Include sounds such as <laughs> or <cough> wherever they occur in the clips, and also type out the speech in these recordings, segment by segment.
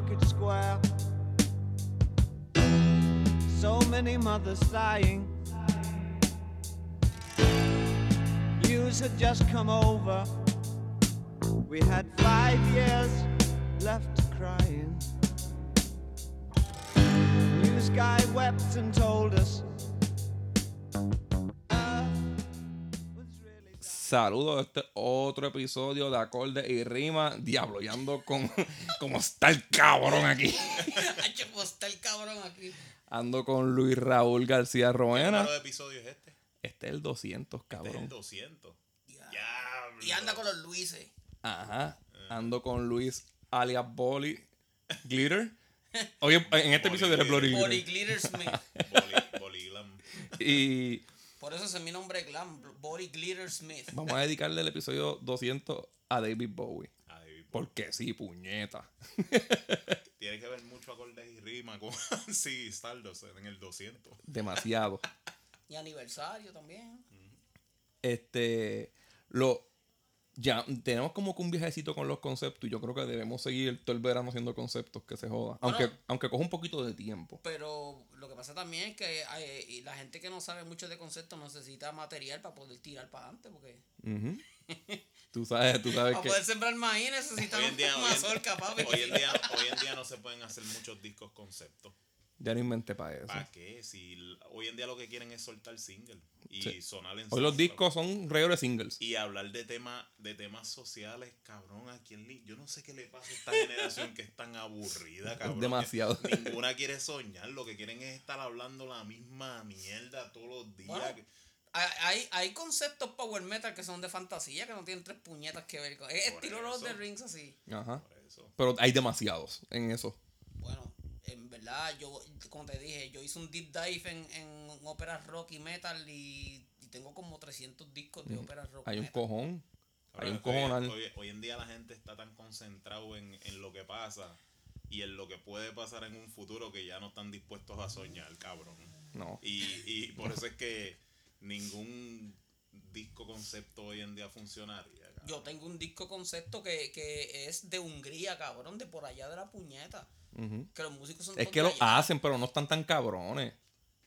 market square. So many mothers sighing. News had just come over. We had five years left crying. News guy wept and told us. Saludos a este otro episodio de Acorde y Rima. Diablo, yo ando con. <laughs> como está el cabrón aquí. <laughs> Pues está el cabrón aquí. Ando con Luis Raúl García ¿Qué Roena. de episodio es este? Este es el 200, Este es el cabrón. 200. Ya. Diablo. Y anda con los Luises. Ajá. Ando con Luis alias Bolly Glitter. <laughs> Oye, en este Bolly episodio eres Bloody Body Glitter. Glitter Smith. Boli- Boliglam. Y Por eso ese es mi nombre glam. Body Glitter Smith. vamos a dedicarle el episodio 200 a David Bowie. Ay, Porque sí, puñeta. <laughs> Tiene que ver mucho acordes y rima con <laughs> sí, Stardust en el 200. Demasiado. Y aniversario también. este lo ya tenemos como que un viajecito con los conceptos y yo creo que debemos seguir todo el verano haciendo conceptos que se joda aunque Bueno. aunque coja un poquito de tiempo Pero lo que pasa también es que hay- y la gente que no sabe mucho de conceptos necesita material para poder tirar para adelante. Porque <laughs> tú sabes tú sabes <laughs> para que poder sembrar maíz mazorca, papi. hoy en día, <laughs> hoy en día no se pueden hacer muchos discos conceptos. Ya no inventé para eso ¿Para qué? Si hoy en día lo que quieren es soltar single y Sí. sonar en hoy los discos son de singles y hablar de temas de temas sociales, cabrón, a quién le- yo no sé qué le pasa a esta generación que es tan aburrida, <laughs> cabrón. demasiado. <laughs> Ninguna quiere soñar, lo que quieren es estar hablando la misma mierda todos los días. Bueno, Hay, hay, hay conceptos power metal que son de fantasía, que no tienen tres puñetas que ver con. Es estilo Lord of the eso. Rings así. Ajá. Por eso. pero hay demasiados en eso en verdad, yo, como te dije, yo hice un deep dive en, en óperas rock y metal y, y tengo como 300 discos de óperas rock hay y un metal. cojón hay un cojonal Hoy, hoy- hoy en día la gente está tan concentrado en, en lo que pasa y en lo que puede pasar en un futuro que ya no están dispuestos a soñar, cabrón. no Y, y por <laughs> eso es que ningún disco concepto hoy en día funcionaría. cabrón. Yo tengo un disco concepto que, que es de Hungría, cabrón, de por allá de la puñeta. Ujú. Que los músicos son es que lo allá. hacen pero no están tan cabrones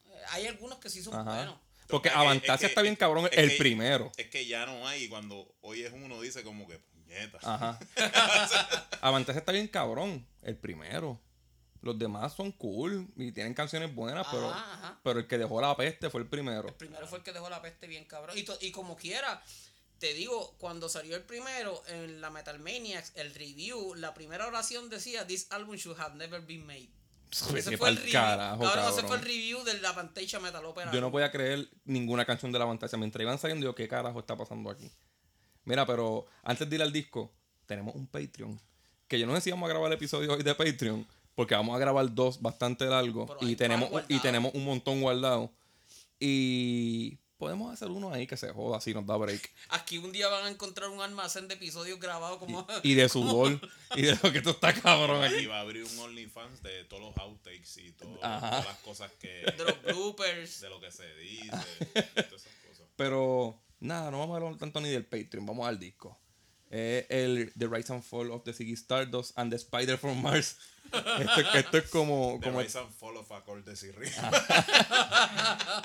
Eh, Hay algunos que sí son Ajá. buenos. porque Es Avantasia es que- está bien cabrón es el que- primero Es que ya no hay, y cuando hoy es uno dice como que puñeta. Ajá. <laughs> Avantasia está bien cabrón. El primero. Los demás son cool y tienen canciones buenas, pero, Ajá, pero el que dejó la peste fue el primero. El primero fue el que dejó la peste bien cabrón. Y, y como quiera, te digo, cuando salió el primero en la Metal Maniacs, el review, la primera oración decía: This album should have never been made. <laughs> Ese fue el review. carajo, Cabrón, ese fue el review de la Pantasia Metal Opera. Yo no podía creer ninguna canción de la Avantasia. Mientras iban saliendo, yo, ¿qué carajo está pasando aquí? Mira, pero antes de ir al disco, tenemos un Patreon. Que yo no sé si vamos a grabar el episodio hoy de Patreon, porque vamos a grabar dos bastante largos Pero y tenemos, y tenemos un montón guardado. Y podemos hacer uno ahí que se joda si nos da break. <laughs> Aquí un día van a encontrar un almacén de episodios grabados como. y de <laughs> sudor y de lo que esto está cabrón Y aquí. va a abrir un OnlyFans de todos los outtakes y todo- todas las cosas que. de los bloopers. de lo que se dice. todas esas cosas. Pero nada, no vamos a hablar tanto ni del Patreon, vamos al disco. Eh, el The Rise and Fall of the Ziggy Stardust and the Spider from Mars. <laughs> Esto, esto es como, The como Rise and Fall of y Rimas.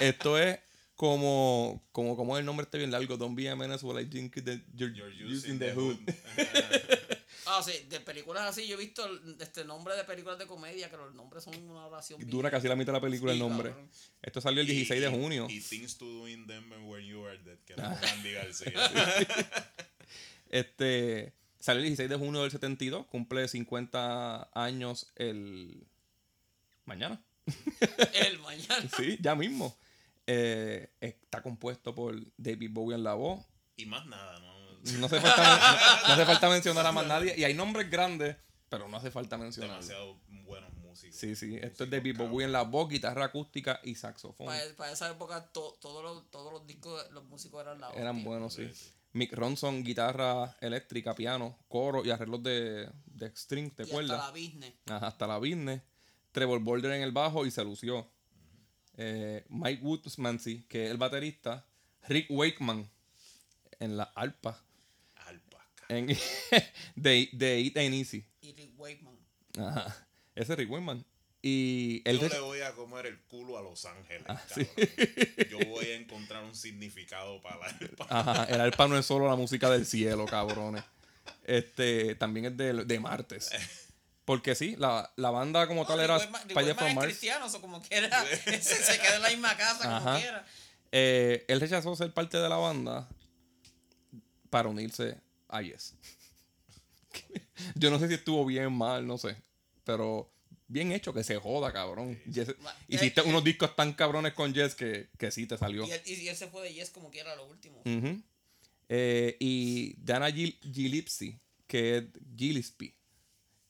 esto es como como como el nombre está bien largo. Don't be a menace while I think that you're, You're using using the the hood. hood. <laughs> Ah, sí, de películas así, yo he visto el- este nombre de películas de comedia, que los nombres son una oración. bien- Dura casi la mitad de la película Sí, el nombre. cabrón. Esto salió el 16 de Y- junio. Y Things to Do in Them When You Are Dead, que García. <laughs> Este salió el 16 de junio del 72, cumple 50 años el mañana. El mañana. <laughs> Sí, ya mismo. Eh, está compuesto por David Bowie en la voz. Y más nada, ¿no? No hace falta, no hace falta mencionar a más <laughs> nadie. Y hay nombres grandes, pero no hace falta mencionar. Demasiado buenos músicos. Sí, sí. Esto es David cabrón. Bowie en la voz, guitarra acústica y saxofón. Para, esa época to- todos los, todos los discos, los músicos eran la Eran hostia. buenos, sí. Mick Ronson, guitarra eléctrica, piano, coro y arreglos de, de string, de Y hasta la business. Ajá, hasta la business. Trevor Boulder en el bajo y se lució. Eh, Mike Woodsmansey, que es el baterista. Rick Wakeman en la arpa. Alpaca. En <laughs> de, de It Ain't Easy. Y Rick Wakeman. Ajá. Ese es Rick Wakeman. Y él Yo le voy a comer el culo a Los Ángeles, Ah, cabrón. Yo voy a encontrar un significado para la... Ajá, el arpa no es solo la música del cielo, cabrones. Este, también es de, de martes. <laughs> Porque sí, la, la banda como tal era Spider from Mars. cristiano, o como quiera. <laughs> <laughs> se, se queda en la misma casa, como quiera. Eh, él rechazó ser parte de la banda para unirse a Yes. <laughs> Yo no sé si estuvo bien mal, no sé. Pero bien hecho, que se joda, cabrón. Yes- Ma- hiciste eh, unos discos tan cabrones con Yes que, que sí te salió. Y él, y él se fue de Yes como quiera lo último. Eh, y Dana Gil- Gillespie, que es Gillespie,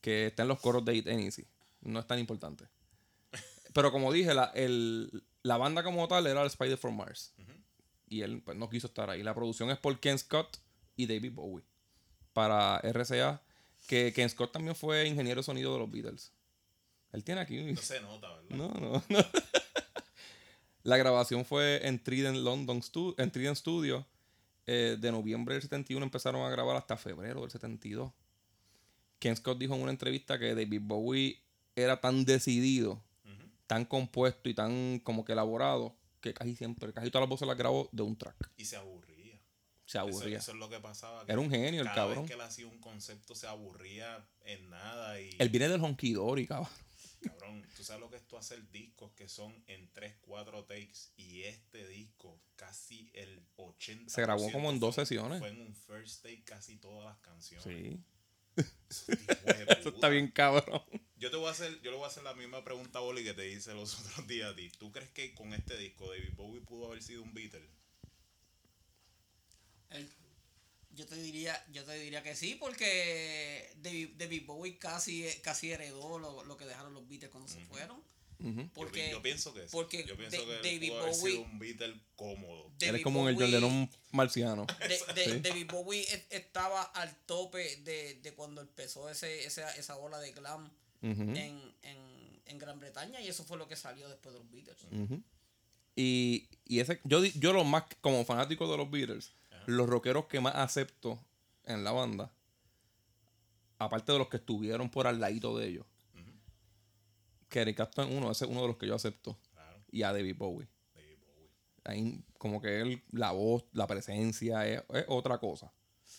que está en los coros de It Easy. No es tan importante. Pero como dije, la, el- la banda como tal era el Spider from Mars. Y él pues, no quiso estar ahí. La producción es por Ken Scott y David Bowie. Para RCA. Que Ken Scott también fue ingeniero de sonido de los Beatles. Él tiene aquí. No se nota, ¿verdad? No, no, no. <laughs> La grabación fue en Trident London Stu- en Trident Studio. eh, de noviembre del 71 empezaron a grabar hasta febrero del 72. Ken Scott dijo en una entrevista que David Bowie era tan decidido, tan compuesto y tan como que elaborado que casi siempre, casi todas las voces las grabó de un track. Y se aburría. Se aburría. eso es lo que pasaba. que Era un genio el cada cabrón. vez que él hacía un concepto se aburría en nada y... Él viene del Honky Dory, cabrón. Cabrón, tú sabes lo que es tú hacer discos que son en 3, 4 takes y este disco casi el 80%. Se grabó como en dos sesiones. Fue en un first take casi todas las canciones. Sí. Eso está bien cabrón. Yo te voy a hacer, yo le voy a hacer la misma pregunta a Boli que te hice los <laughs> otros días a ti. ¿Tú crees que con este disco David Bowie pudo haber sido un Beatle? Él- yo te diría, yo te diría que sí, porque David, David Bowie casi, casi heredó lo, lo que dejaron los Beatles cuando se fueron. Porque, yo pienso que sí. porque Yo pienso Da- que David Bowie- sido un Beatle cómodo. Él David es como el Bowie- John Lennon marciano. de- de- Sí. David Bowie estaba al tope de, de cuando empezó ese, esa, esa ola de glam en, en, en Gran Bretaña y eso fue lo que salió después de los Beatles. Y, y ese, yo, yo lo más, como fanático de los Beatles, los rockeros que más acepto en la banda, aparte de los que estuvieron por al ladito de ellos, que Eric Clapton es uno, ese es uno de los que yo acepto, Claro, y a David Bowie. David Bowie. Ahí, como que él, la voz, la presencia, es, es otra cosa.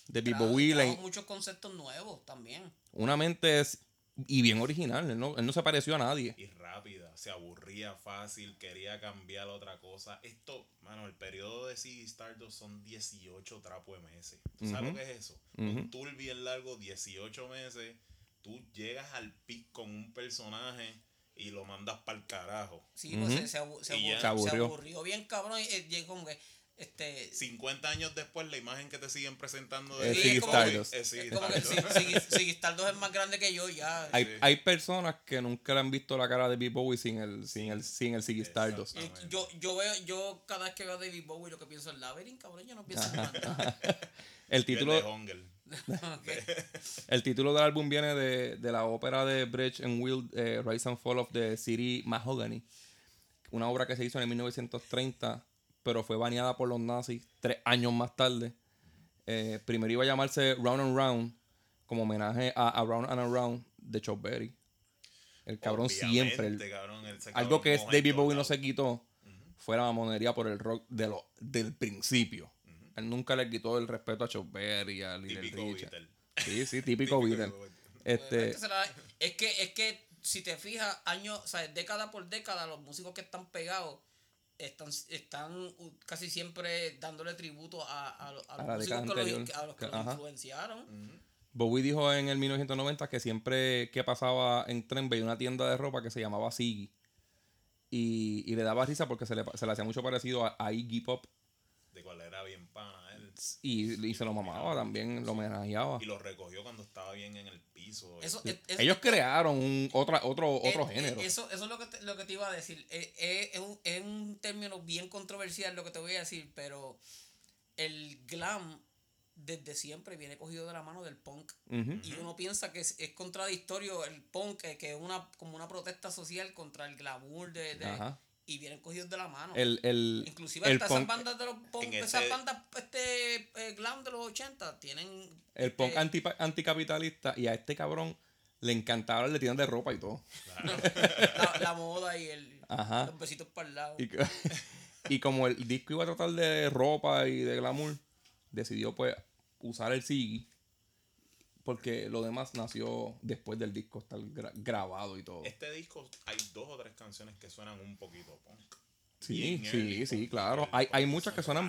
David Bowie, le- muchos conceptos nuevos también. una mente es, y bien original, él no, él no se pareció a nadie. Y rápida, se aburría fácil, quería cambiar otra cosa. Esto, mano, el periodo de Ziggy Stardust son 18 trapos de meses. ¿Tú sabes lo que es eso? Un tour bien largo, 18 meses. Tú llegas al pic con un personaje y lo mandas para el carajo. Sí, pues se, se, abu- se Y abu- ya. Se aburrió. aburrió bien cabrón. Y, eh, llegó como que, este, 50 años después, la imagen que te siguen presentando Es de Stardust. es es como que Stardust. si, si, si Stardust es más grande que yo, ya. Hay, Sí. hay personas que nunca le han visto la cara de David Bowie sin el, sin el, sin el Ziggy Stardust. Eh, yo, yo veo, yo cada vez que veo a David Bowie lo que pienso es Labyrinth, cabrón, yo no pienso en <laughs> nada. El título, <laughs> <laughs> el título del álbum viene de, de la ópera de Bridge and Will, eh, Rise and Fall of the City Mahogany. Una obra que se hizo en el 1930, pero fue baneada por los nazis tres años más tarde. Eh, primero iba a llamarse Round and Round, como homenaje a, a Round and Around de Chuck Berry. El cabrón Obviamente, siempre. el- cabrón, algo que es David Bowie no se quitó fue la mamonería por el rock de lo, del principio. Él nunca le quitó el respeto a Chuck Berry, a Little Típico Richard. Beatle. Sí, sí, típico Beatle. Este, es que, es que si te fijas, años, o sea, década por década, los músicos que están pegados están, están uh, casi siempre dándole tributo a, a, lo- a A los músicos que los, a los que los influenciaron. Bowie dijo en el 1990 que siempre que pasaba en tren veía una tienda de ropa que se llamaba Siggy. Y, y le daba risa porque se le, se le hacía mucho parecido a, a Iggy Pop. De cuál era bien pana él. Y, y se lo mamaba también, lo homenajeaba. Y lo recogió cuando estaba bien en el piso. Eso, Sí. es- es- Ellos crearon un, otra, otro, otro Eh, género. eh, Eso, eso es lo que te, lo que te iba a decir. Eh, eh, es, un, es un término bien controversial lo que te voy a decir, pero el glam desde siempre viene cogido de la mano del punk. Y uno piensa que es, es contradictorio el punk, eh, que es una, como una protesta social contra el glamour de, de- Ajá. Y vienen cogidos de la mano. El, el, Inclusive el hasta esas punk, bandas de los punk, esas ese- bandas este, eh, glam de los 80 tienen el punk este, anti, anticapitalista y a este cabrón le encantaba de tiendas de ropa y todo. <laughs> La, la moda y el, Ajá. los besitos para el lado. <laughs> Y como el disco iba a tratar de ropa y de glamour, decidió pues usar el Siggy. Porque lo demás nació después del disco estar gra- grabado y todo. Este disco hay dos o tres canciones que suenan un poquito punk. Sí, sí, sí, claro. Hay, hay muchas que suenan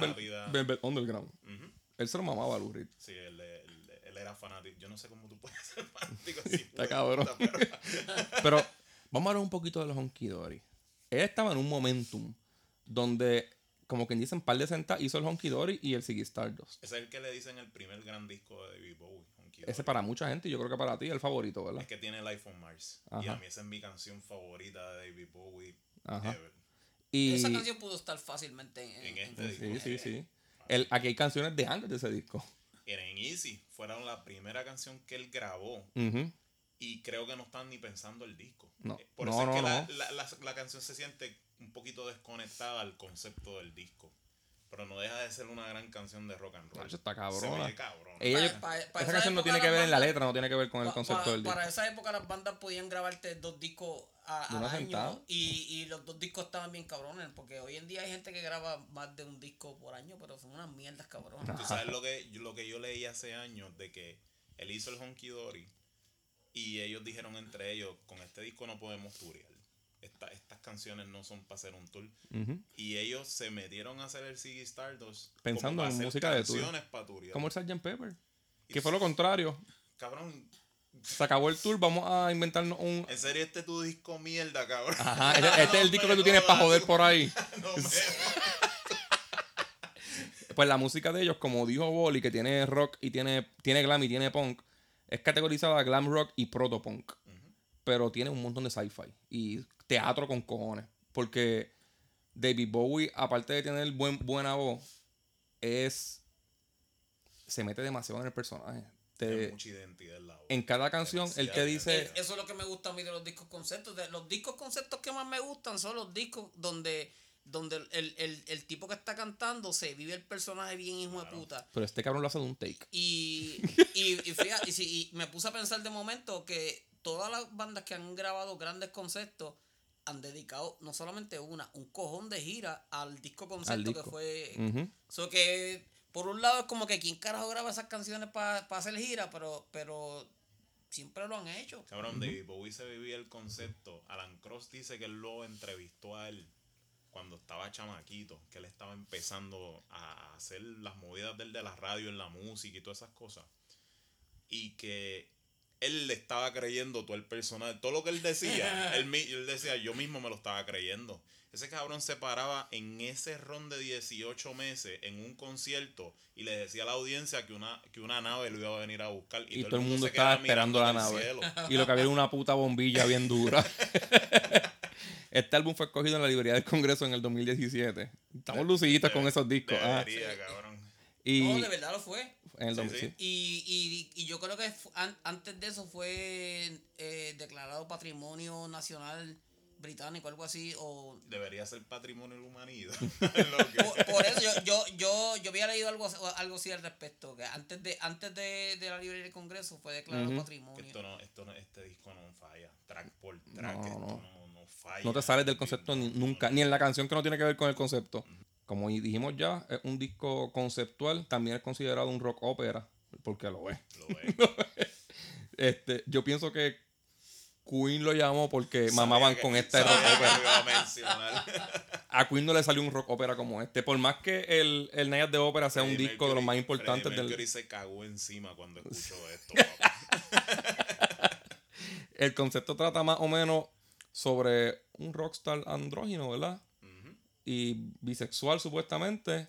Underground. Ujú. Él se lo mamaba a Lou Reed. Sí, él, él- él era fanático. Yo no sé cómo tú puedes <laughs> ser fanático así. Está cabrón. <laughs> Pero vamos a hablar un poquito de los Honky Dory. Él estaba en un momentum donde, como quien dice, en par de sentas hizo el Honky Dory y el Ziggy Stardust. Ese es el que le dicen el primer gran disco de David Bowie. Ese para mucha gente, y yo creo que para ti es el favorito, ¿verdad? Es que tiene Life on Mars. Y a mí esa es mi canción favorita de David Bowie. Ajá. ever. Y Esa canción pudo estar fácilmente en, En en- este disco. sí, sí, sí. El, aquí hay canciones de antes de ese disco. Era en Easy. Fueron la primera canción que él grabó. Y creo que no están ni pensando el disco. No. Por No, eso no, es que la, la- la- la canción se siente un poquito desconectada al concepto del disco. Pero no deja de ser una gran canción de rock and roll. Nacho, está cabrona. Ella- pa esa esa canción no tiene que ver en la letra, no tiene que ver con el concepto del disco. Para esa época las bandas podían grabarte dos discos a, al año sentada. y, y los dos discos estaban bien cabrones porque hoy en día hay gente que graba más de un disco por año pero son unas mierdas cabrones. Tú sabes lo que, lo que yo leí hace años de que él hizo el Honky Dory y ellos dijeron entre ellos, con este disco no podemos turear. Esta- estas canciones no son para hacer un tour. Y ellos se metieron a hacer el Ziggy Stardust Pensando en música de tour. para. Como el Sgt. Pepper. Que fue lo contrario. Cabrón, Se acabó el tour, vamos a inventarnos un... en serio este es tu disco mierda, cabrón. Ajá, este, este es el disco que tú tienes para <laughs> joder por ahí. <laughs> No <laughs> Pues la música de ellos, como dijo Bolly, que tiene rock y tiene, tiene glam y tiene punk, es categorizada glam rock y proto punk. Pero tiene un montón de sci-fi y teatro con cojones. Porque David Bowie, aparte de tener buen, buena voz, es. Se mete demasiado en el personaje. Te- Tiene mucha identidad en la voz. en cada canción, el que dice. Eh, Eso es lo que me gusta a mí de los discos conceptos. De los discos conceptos que más me gustan son los discos donde, donde el, el, el tipo que está cantando se vive el personaje bien hijo de puta. Pero este cabrón lo hace de un take. Y, <laughs> y, y fíjate, y, si- y me puse a pensar de momento que todas las bandas que han grabado grandes conceptos han dedicado no solamente una, un cojón de gira al disco concepto disco. que fue. Ujú. So que por un lado es como que quién carajo graba esas canciones para hacer gira, pero, pero siempre lo han hecho. Cabrón, David Bowie se vivía el concepto. Alan Cross dice que él lo entrevistó a él cuando estaba chamaquito, que él estaba empezando a hacer las movidas del de la radio en la música y todas esas cosas. Y que él le estaba creyendo todo el personaje, todo lo que él decía, <laughs> él, él decía, yo mismo me lo estaba creyendo. Ese cabrón se paraba en ese ron de 18 meses en un concierto y le decía a la audiencia que una, que una nave lo iba a venir a buscar. Y todo el mundo se estaba esperando la nave. cielo. Y lo que había era una puta bombilla bien dura. <laughs> Este álbum fue escogido en la librería del Congreso en el 2017. Estamos luciditos con esos discos. ah. Cabrón. Y No, de verdad lo fue. En el Sí, 2000, sí. sí. Y, y, y yo creo que an- antes de eso fue eh, declarado Patrimonio Nacional Británico, algo así. O, Debería ser patrimonio de la humanidad. <laughs> <laughs> Que- por, por eso yo, yo, yo, yo había leído algo, algo así al respecto, que antes de antes de, de la librería del Congreso fue declarado. Patrimonio. esto no, esto no, este disco no falla. Track por track, No, esto no. no, no falla. No te sales del concepto ni- nunca, no. ni en la canción que no tiene que ver con el concepto. Como dijimos ya, es un disco conceptual, también es considerado un rock ópera, porque lo es. Lo ve. <laughs> Este, yo pienso que Queen lo llamó porque mamaban que- con este sabía rock ópera. <laughs> a Queen no le salió un rock ópera como este. Por más que el, el Night de Ópera sea un disco de los más importantes Freddie del, Mercury se cagó encima cuando escuchó <laughs> esto. el concepto trata más o menos sobre un rockstar andrógino, ¿verdad? Y bisexual supuestamente,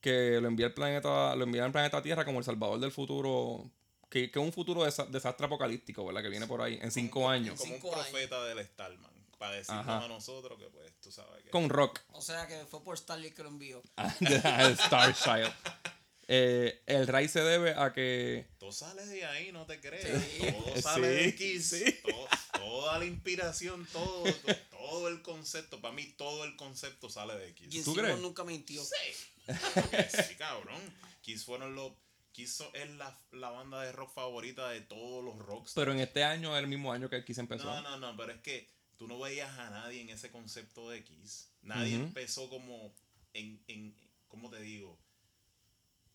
que lo envía el planeta, lo envía al planeta Tierra como el salvador del futuro, que, que es un futuro desa- desastre apocalíptico, ¿verdad? Que viene por ahí en cinco años. Como un Cinco años. profeta del Starman. Para decirnos Ajá. a nosotros que, pues, tú sabes que. Con rock. O sea que fue por Stanley que lo envió. el <laughs> Star Child. Eh, el Ray se debe a que Todo sale de ahí, no te crees. Sí. Todo sale de Sí, Kiss. Todo- toda la inspiración, todo, todo, todo el concepto. Para mí, todo el concepto sale de Kiss. Gene ¿Tú crees? nunca mintió. Sí, sí, cabrón. Kiss fueron los. Kiss es la, la banda de rock favorita de todos los rocks. Pero en este año es el mismo año que Kiss empezó. No, no, no, pero es que tú no veías a nadie en ese concepto de Kiss. Nadie empezó como en, en, ¿cómo te digo?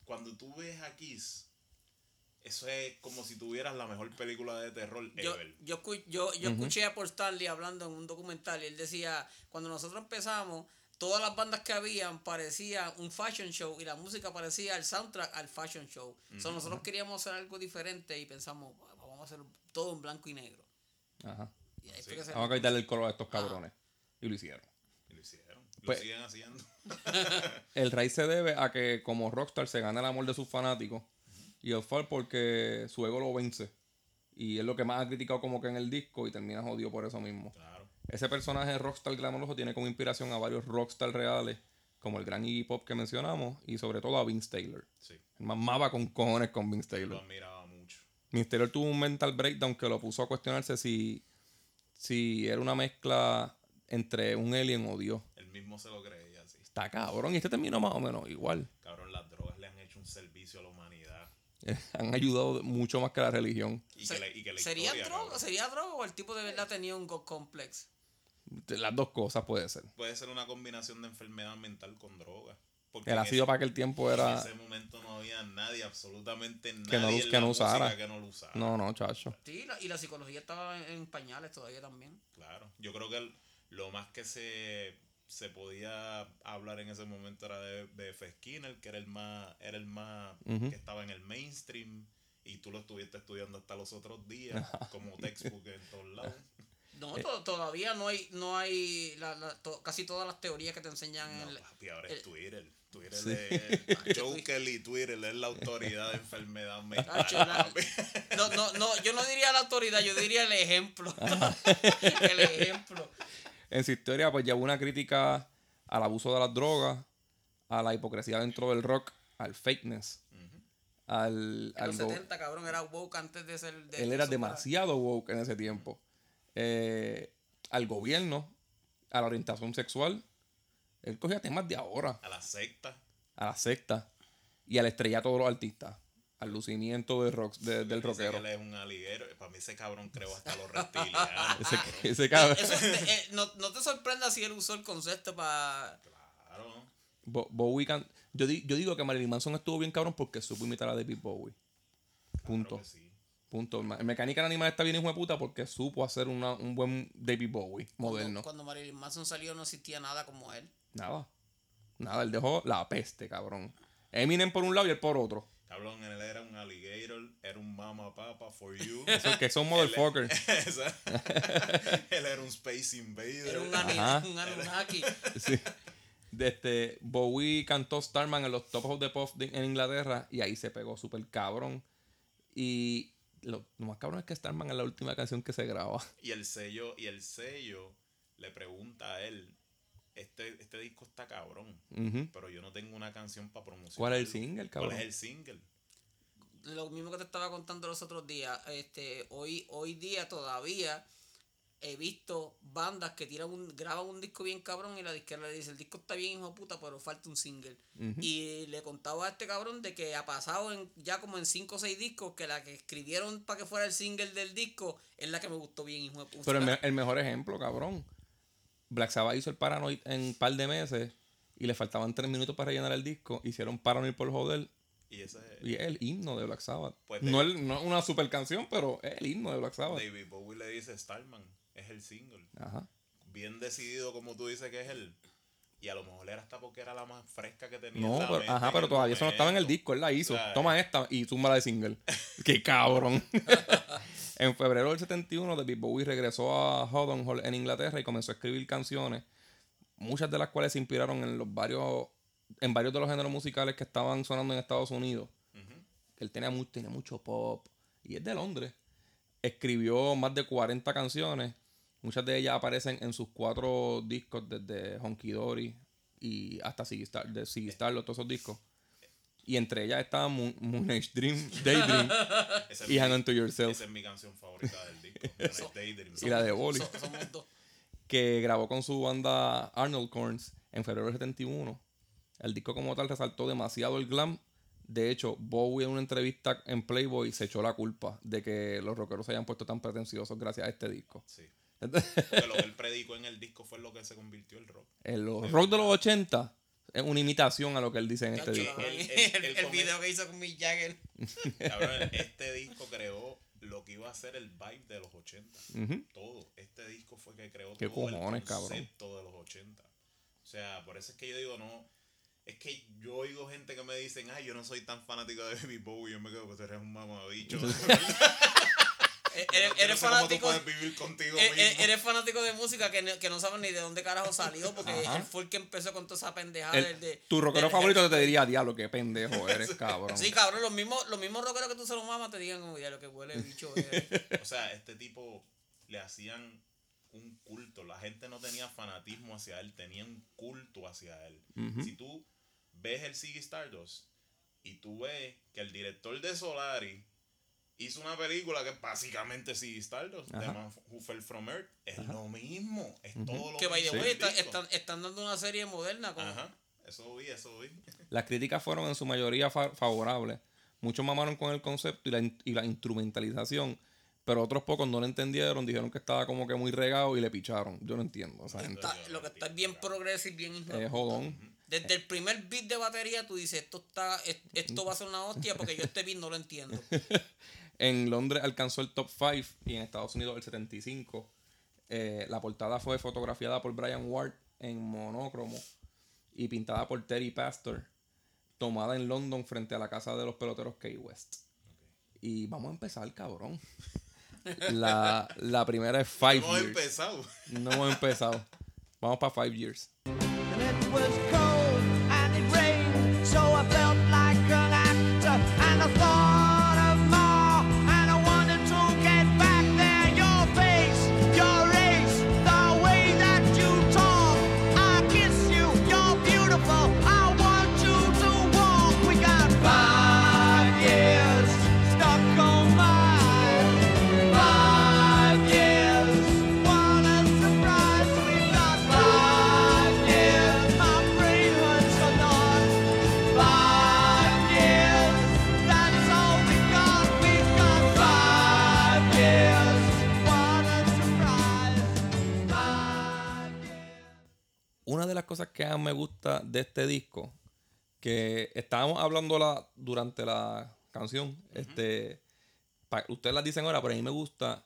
Cuando tú ves a Kiss, eso es como si tuvieras la mejor película de terror Yo, ever. yo, yo, yo escuché a Paul Stanley hablando en un documental y él decía, cuando nosotros empezamos, todas las bandas que habían parecían un fashion show y la música parecía el soundtrack al fashion show. So, nosotros queríamos hacer algo diferente y pensamos, "Bueno, vamos a hacer todo en blanco y negro. Ajá. Y ahí Sí. fue que se- Vamos a quitarle el color a estos cabrones. Y lo hicieron. Y lo hicieron. Pues- lo siguen haciendo. <laughs> El raíz se debe a que como Rockstar se gana el amor de sus fanáticos y el fall porque su ego lo vence. Y es lo que más ha criticado como que en el disco y termina jodido por eso mismo. Claro. Ese personaje Rockstar glamoroso tiene como inspiración a varios Rockstar reales, como el gran Iggy Pop que mencionamos, y sobre todo a Vince Taylor. Sí. El más mava con cojones con Vince Lo Taylor. admiraba mucho. Vince Taylor tuvo un mental breakdown que lo puso a cuestionarse si, si era una mezcla entre un alien o Dios. Él mismo se lo creía así. Está cabrón, y este terminó más o menos igual. Cabrón, las drogas le han hecho un servicio a la humanidad. <laughs> Han ayudado mucho más que la religión. Y Se- que, la- y que la ¿Sería historia, droga? cabrón, ¿Sería droga o el tipo de verdad tenía un God complex? Las dos cosas puede ser. puede ser una combinación de enfermedad mental con droga. Porque El en ácido ese- para aquel tiempo En era... ese momento no había nadie, absolutamente nadie Que no lo- en que la no usara. que no lo usara. No, no, chacho. Sí, la- y la psicología estaba en, en pañales todavía también. Claro. Yo creo que el- lo más que se, se podía hablar en ese momento era de, de F. Skinner, que era el más, era el más que estaba en el mainstream. Y tú lo estuviste estudiando hasta los otros días, <laughs> como textbook en todos lados. No, to- todavía no hay, no hay la- la- to- casi todas las teorías que te enseñan en el... papi, ahora el- es Twitter. Twitter Sí. es Joker y Twitter es la autoridad de enfermedad mental. La- papi. No, no, no, yo no diría la autoridad, yo diría el ejemplo. <laughs> el ejemplo. En su historia, pues llevó una crítica al abuso de las drogas, a la hipocresía dentro del rock, al fakeness, al... En al go- 70, cabrón, era woke antes de ser... de- él era demasiado woke en ese tiempo. Eh, al gobierno, a la orientación sexual. Él cogía temas de ahora, A la secta. a la secta y al estrellato de los artistas, al lucimiento del, rock, de- del rockero. que él es un aliguero. Para mí ese cabrón creo hasta los reptilianos. Ese, cabrón. ese cabrón. Eso te- eh, no, no te sorprenda si él usó el concepto para... Claro. Bo- Bowie can- yo, di- yo digo que Marilyn Manson estuvo bien cabrón porque supo imitar a David Bowie. Punto. Claro que sí. Punto. El Mecánica Animal está bien hijo de puta porque supo hacer una- un buen David Bowie moderno. Cuando, cuando Marilyn Manson salió no existía nada como él. Nada. Nada, él dejó la peste, cabrón. Eminem por un lado y él por otro. Cabrón, él era un alligator, era un mama papa for you. <laughs> Eso que son motherfuckers. <laughs> Él era un space invader. Era un, Ajá. un Anunnaki. <laughs> Sí. De este, Bowie cantó Starman en los Top of the Pop en Inglaterra y ahí se pegó súper cabrón. Y lo, lo más cabrón es que Starman es la última canción que se graba. Y el sello, y el sello le pregunta a él, este, este disco está cabrón, pero yo no tengo una canción para promocionar. ¿Cuál es el single, cabrón? ¿Cuál es el single? Lo mismo que te estaba contando los otros días. Este, hoy, hoy día todavía he visto bandas que tiran un, graban un disco bien cabrón y la disquera le dice, el disco está bien hijo de puta, pero falta un single. Y le contaba a este cabrón de que ha pasado en, ya como en 5 o 6 discos que la que escribieron para que fuera el single del disco es la que me gustó bien hijo de puta. Pero el, me- el mejor ejemplo, cabrón. Black Sabbath hizo el Paranoid en un par de meses y le faltaban tres minutos para rellenar el disco. Hicieron Paranoid por joder. Y ese Y es el himno de Black Sabbath. Pues no, el- es una super canción, pero es el himno de Black Sabbath. David Bowie le dice Starman, es el single. Ajá. Bien decidido como tú dices que es él. Y a lo mejor era hasta porque era la más fresca que tenía. en No, pero, ajá, pero todavía eso no estaba en el disco. Él la hizo. Toma esta y zúmbala de single. ¡Qué cabrón! <laughs> en febrero del 71, David Bowie regresó a Hall en Inglaterra y comenzó a escribir canciones, muchas de las cuales se inspiraron en los varios en varios de los géneros musicales que estaban sonando en Estados Unidos. Él tenía, mu- tenía mucho pop y es de Londres. Escribió más de 40 canciones. Muchas de ellas aparecen en sus cuatro discos desde Honky Dory y hasta Ziggy Star, de Ziggy Stardust, todos esos discos. Y entre ellas estaban Moon, Moon Age Dream, <laughs> Daydream es y On To Yourself, Esa es mi canción favorita del disco. <laughs> Daydream. y la de Bolly, So- que grabó con su banda Arnold Corns en febrero del 71. El disco como tal resaltó demasiado el glam De hecho, Bowie en una entrevista en Playboy se echó la culpa de que los rockeros se hayan puesto tan pretenciosos gracias a este disco. Sí. Porque lo que <laughs> él predicó en el disco fue lo que se convirtió el rock. El los rock de los 80 es una imitación a lo que él dice en este disco. El, él el come- video que hizo con Mick Jagger. <laughs> Cabrón, este disco creó lo que iba a ser el vibe de los 80. Ujú. Todo. Este disco fue que creó ¿Qué todo cojones, el cabrón? concepto de los 80. O sea, por eso es que yo digo, no. Es que yo oigo gente que me dicen, ay, yo no soy tan fanático de Baby Bowie. Yo me quedo que tú eres un mamabicho. <laughs> Eh, Eres, eres fanático. vivir contigo eh, eh, mismo. Eres fanático de música que no, que no sabes ni de dónde carajo salió, porque él fue el que empezó con toda esa pendejada El- de. tu rockero del- favorito te diría, diablo, qué pendejo eres, <laughs> cabrón. Sí, cabrón, los mismos, los mismos rockeros que tú se los mamas te digan como ya lo que huele bicho eres. <laughs> O sea, este tipo le hacían un culto. La gente no tenía fanatismo hacia él, tenían culto hacia él. Si tú ves el Ziggy Stardust y tú ves que el director de Solari hizo una película que básicamente Ziggy Stardust, The Ajá. Man Who Fell From Earth, es lo mismo. Es todo lo que by the mismo way, el está- están, están dando una serie moderna con. Ajá, eso vi, eso vi. <laughs> Las críticas fueron en su mayoría fa- favorables. Muchos mamaron con el concepto y la, in- y la instrumentalización, pero otros pocos no lo entendieron, dijeron que estaba como que muy regado y le picharon. Yo no entiendo. Esa gente Está- lo que está es bien progresivo y bien es jodón. Desde el primer beat de batería tú dices, esto está, es- esto va a ser una hostia porque yo este beat no lo entiendo. <laughs> En Londres alcanzó el top 5 y en Estados Unidos el 75. Eh, la portada fue fotografiada por Brian Ward en monócromo y pintada por Terry Pastor, tomada en London frente a la casa de los peloteros Key West. Y vamos a empezar, cabrón. <laughs> La, la primera es Five Hemos Years. empezado. No hemos empezado. Vamos para Five Years. De este disco, que estábamos hablándola durante la canción, este, pa- ustedes las dicen ahora, pero a mí me gusta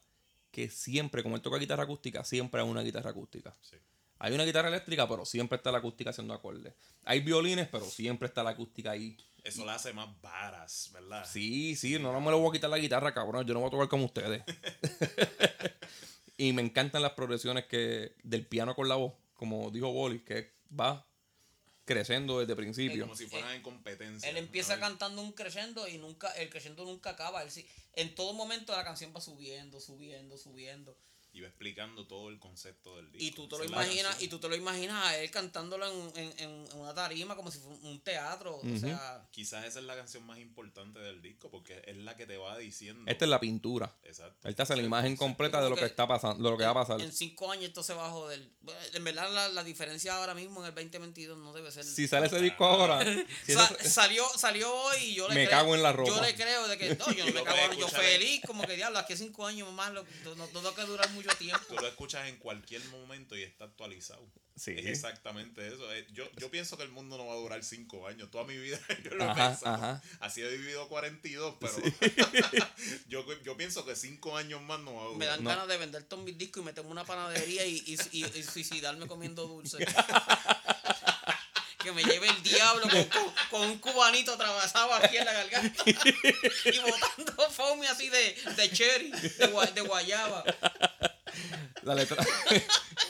que siempre, como él toca guitarra acústica, siempre hay una guitarra acústica. Sí. Hay una guitarra eléctrica, pero siempre está la acústica haciendo acordes. Hay violines, pero siempre está la acústica ahí. Eso la hace más varas, ¿verdad? Sí, sí, no, no me lo voy a quitar la guitarra, cabrón. Yo no voy a tocar como ustedes. <laughs> <laughs> y me encantan las progresiones que del piano con la voz, como dijo Bolis, que va creciendo desde principio. Como si fueran en competencia. Él empieza cantando un crescendo y nunca, el crescendo nunca acaba. Él sí- en todo momento la canción va subiendo, subiendo, subiendo. Y va explicando todo el concepto del disco. Y tú te lo imaginas, y tú te lo imaginas a él cantándolo en, en, en- una tarima como si fuera un teatro. O sea, Quizás esa es la canción más importante del disco porque es la que te va diciendo. Esta es la pintura. Exacto. Él te hace la imagen completa de lo que que está pasando, de lo que va a pasar. en cinco años esto se va a joder. En verdad la, la diferencia ahora mismo en el 2022 no debe ser... Si sale ese disco ahora, <laughs> si Sa- ese- salió, salió hoy y yo le Me creo. cago en la ropa. Yo le creo de que no, yo no <laughs> me lo cago, yo feliz, como que diablo, aquí cinco años más, lo, no, no tengo que durar mucho tiempo. Tú lo escuchas en cualquier momento y está actualizado. Sí. Es exactamente eso. Eh, Yo, yo pienso que el mundo no va a durar cinco años. Toda mi vida <laughs> yo lo he pensado. ajá. Así he vivido 42, pero <laughs> yo, yo pienso que cinco años más no va a durar. Me dan No. ganas de vender todos mis discos y meterme una panadería y, y, y- y suicidarme comiendo dulce. <laughs> que me lleve el diablo con, un cubanito atravesado aquí en la garganta y botando foamy así de, de cherry, de guayaba. La letra.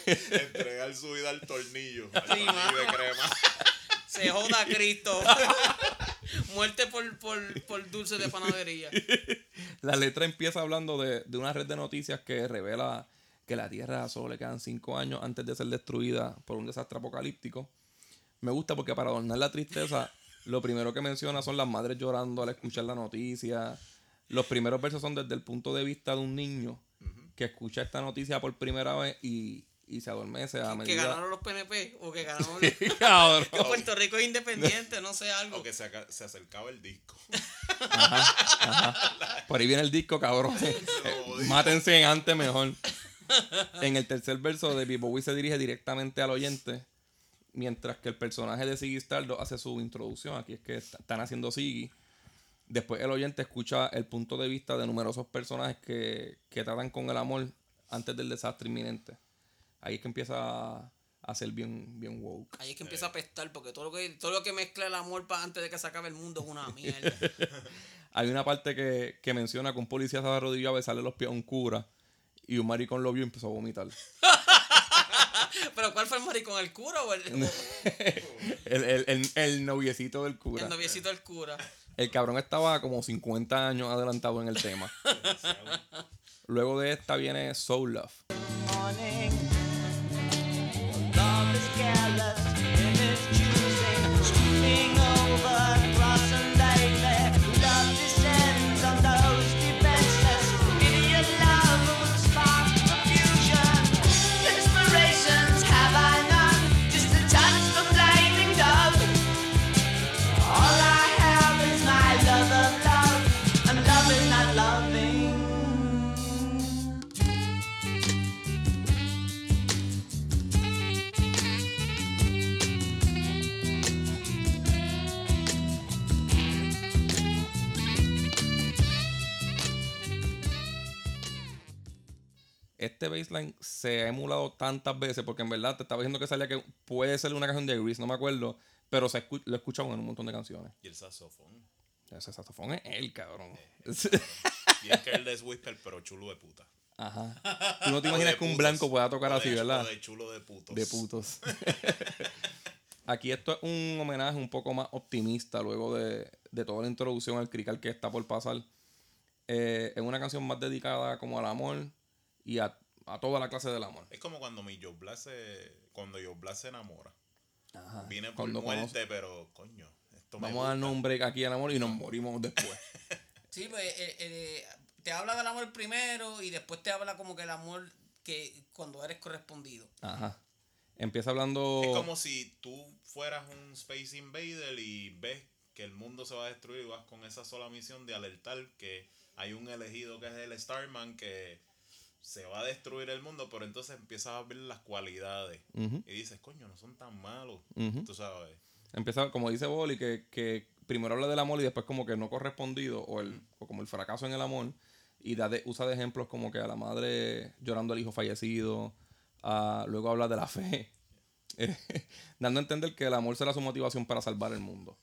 Entregar su vida al tornillo. <laughs> Al tornillo de crema. Se joda Cristo. <laughs> Muerte por, por, por dulce de panadería. La letra empieza hablando de, de una red de noticias que revela que la Tierra solo le quedan cinco años antes de ser destruida por un desastre apocalíptico. Me gusta porque para adornar la tristeza, lo primero que menciona son las madres llorando al escuchar la noticia. Los primeros versos son desde el punto de vista de un niño que escucha esta noticia por primera vez y, y se adormece a Que medida. ganaron los PNP o que ganaron. <laughs> Cabrón. <laughs> que Puerto Rico es independiente, no sé algo. O que se, aca- se acercaba el disco. <laughs> Por ahí viene el disco, cabrón. Mátense antes mejor. En el tercer verso de Big Bowie se dirige directamente al oyente, mientras que el personaje de Ziggy Stardust hace su introducción. Aquí es que est- están haciendo Ziggy. Después el oyente escucha el punto de vista de numerosos personajes que, que tratan con el amor antes del desastre inminente. Ahí es que empieza a, a ser bien, bien woke. Ahí es que empieza a apestar, porque todo lo que, todo lo que mezcla el amor para antes de que se acabe el mundo es una <laughs> mierda. Hay una parte que, que menciona que un policía se arrodilló a besarle los pies a un cura y un maricón lo vio y empezó a vomitar. <laughs> Pero ¿cuál fue el maricón? ¿El cura o el, <laughs> El, el, el, el noviecito del cura. el noviecito del cura? El cabrón estaba como 50 años adelantado en el tema. <laughs> Luego de esta viene Soul Love. morning. Este baseline se ha emulado tantas veces porque en verdad te estaba diciendo que salía que puede ser una canción de Grease, no me acuerdo, pero se escu- lo he escuchado en un montón de canciones. Y el saxofón. Ese saxofón es él, cabrón. <laughs> Y es que él es whisper, pero chulo de puta. Ajá. <laughs> Tú no te imaginas que un putos. blanco pueda tocar así, ¿verdad? de chulo de putos. De putos. <laughs> Aquí esto es un homenaje un poco más optimista luego de, de toda la introducción al crical que está por pasar. Eh, es una canción más dedicada como al amor y a, a toda la clase del amor. Es como cuando mi Joe Black se, cuando Joe se enamora. Viene por Cuando muerte, conoce- pero coño, esto me Vamos a darnos un break aquí al amor y nos morimos después. <laughs> Sí, pues eh, eh, te habla del amor primero y después te habla como que el amor que cuando eres correspondido. Ajá. Empieza hablando. Es como si tú fueras un Space Invader y ves que el mundo se va a destruir y vas con esa sola misión de alertar que hay un elegido que es el Starman que se va a destruir el mundo, pero entonces empiezas a ver las cualidades y dices, coño, no son tan malos, tú sabes. Empieza, como dice Boli, que, que primero habla del amor y después como que no correspondido o, el, o como el fracaso en el amor. Y da de, usa de ejemplos como que a la madre llorando al hijo fallecido. a- luego habla de la fe. <laughs> dando a entender que el amor será su motivación para salvar el mundo.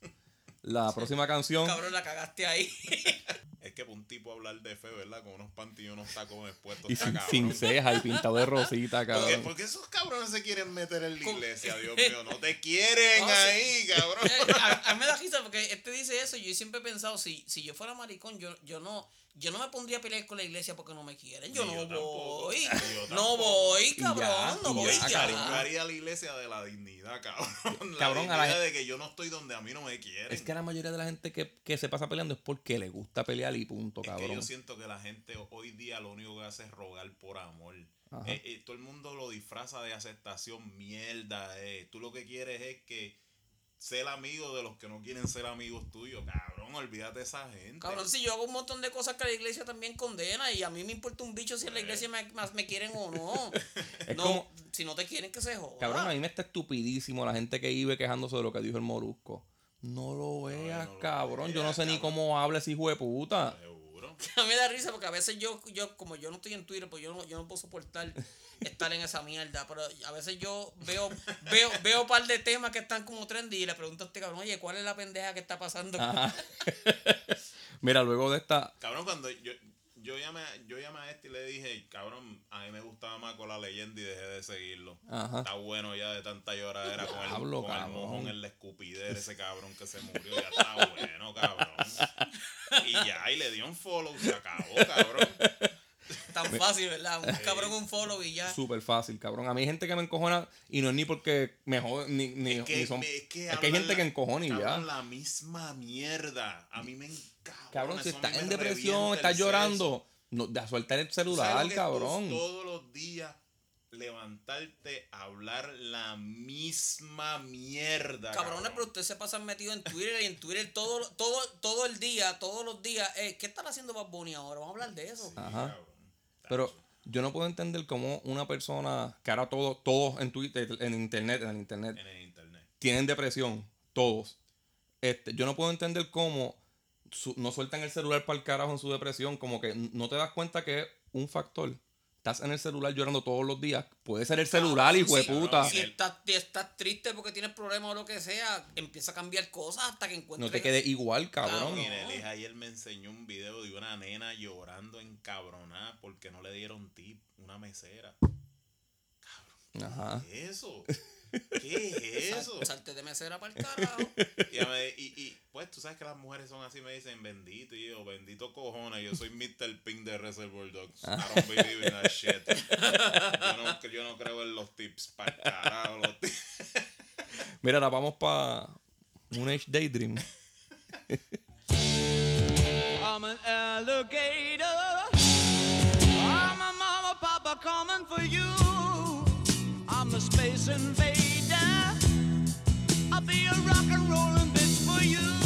La próxima canción... Cabrón, la cagaste ahí. <laughs> Es que para un tipo hablar de fe, ¿verdad? Con unos y unos tacones puestos, Y sin, cabrón. sin ceja y pintado de rosita, ¿Por qué, cabrón. por qué esos cabrones se quieren meter en la iglesia? Dios mío, no te quieren No, sí. ahí, cabrón. <laughs> A, a mí me da risa porque este dice eso y yo siempre he pensado, si, si yo fuera maricón, yo, yo no yo no me pondría a pelear con la iglesia porque no me quieren. Yo no yo voy. Yo No voy, cabrón. ya, no voy ya. Yo haría la iglesia de la dignidad, cabrón. La Cabrón, a la dignidad gen- de que yo no estoy donde a mí no me quieren. Es que la mayoría de la gente que, que se pasa peleando es porque le gusta pelear y punto, Es que cabrón. yo siento que la gente hoy día lo único que hace es rogar por amor. Eh, eh, todo el mundo lo disfraza de aceptación, mierda. eh. Tú lo que quieres es que ser amigo de los que no quieren ser amigos tuyos. Cabrón, olvídate de esa gente. Cabrón, si yo hago un montón de cosas que la iglesia también condena y a mí me importa un bicho si en la iglesia me, me- quieren o no. <laughs> Es no como- si no te quieren que se joda. Cabrón, a mí me está estupidísimo la gente que vive quejándose de lo que dijo el Morusco. No lo veas, no lo cabrón. Yo no sé ni cómo habla ese hijo de puta. Seguro. <laughs> A mí me da risa porque a veces yo, yo como yo no estoy en Twitter, pues yo no, yo no puedo soportar estar en esa mierda. Pero a veces yo veo, veo, veo un par de temas que están como trendy y le pregunto a este cabrón, oye, ¿cuál es la pendeja que está pasando? <laughs> Mira, luego de esta. Cabrón, cuando yo, yo, llamé, yo llamé a este y le dije, cabrón, a mí me gustaba más con la leyenda y dejé de seguirlo. Ajá. Está bueno ya de tanta lloradera con, el, con el mojón en la escupidera, ese cabrón que se murió. Ya está bueno, cabrón. Y ya, y le dio un follow, se acabó, cabrón. Tan fácil, ¿verdad? Un cabrón, un follow y ya. Súper fácil, cabrón. A mí hay gente que me encojona y no es ni porque me joden, ni, ni, Es que, ni son. es que, es que hay gente que la- encojona y ya. la misma mierda. A mí me encanta. Cabrón, si estás en depresión, estás llorando, no, de sueltar el celular, cabrón. Todos los días levantarte a hablar la misma mierda. Cabrones, cabrón. pero ustedes se pasan metidos en Twitter y en Twitter todo, todo, todo el día, todos los días. Eh, ¿Qué están haciendo Bad Bunny ahora? Vamos a hablar de eso. Sí, Ajá. Pero yo no puedo entender cómo una persona que ahora todo, todos en Twitter, en internet, en el internet, En el internet. tienen depresión, todos. Este, yo no puedo entender cómo su- no sueltan el celular para el carajo en su depresión, como que no te das cuenta que es un factor. Estás en el celular llorando todos los días. Puede ser el celular, hijo de puta. Si estás, triste porque tienes problemas o lo que sea, empieza a cambiar cosas hasta que encuentres. No te quedes igual, cabrón. Cabrón. Mire, Liz ayer me enseñó un video de una nena llorando encabronada porque no le dieron tip, una mesera. Ajá. ¿Qué es eso? <laughs> ¿Qué es <laughs> eso? Salte de mesera para el carajo. Y, y, y, pues tú sabes que las mujeres son así, me dicen bendito, y yo, bendito cojones, yo soy Mr. Pink de Reservoir Dogs. I don't believe in that shit. <laughs> Yo no, yo no creo en los tips, para carajo, los tips. <laughs> Mira, ahora vamos para un Age Daydream. I'm an alligator. I'm a mama, papa coming for you. I'm the space invader. I'll be a rock and rollin' bitch for you.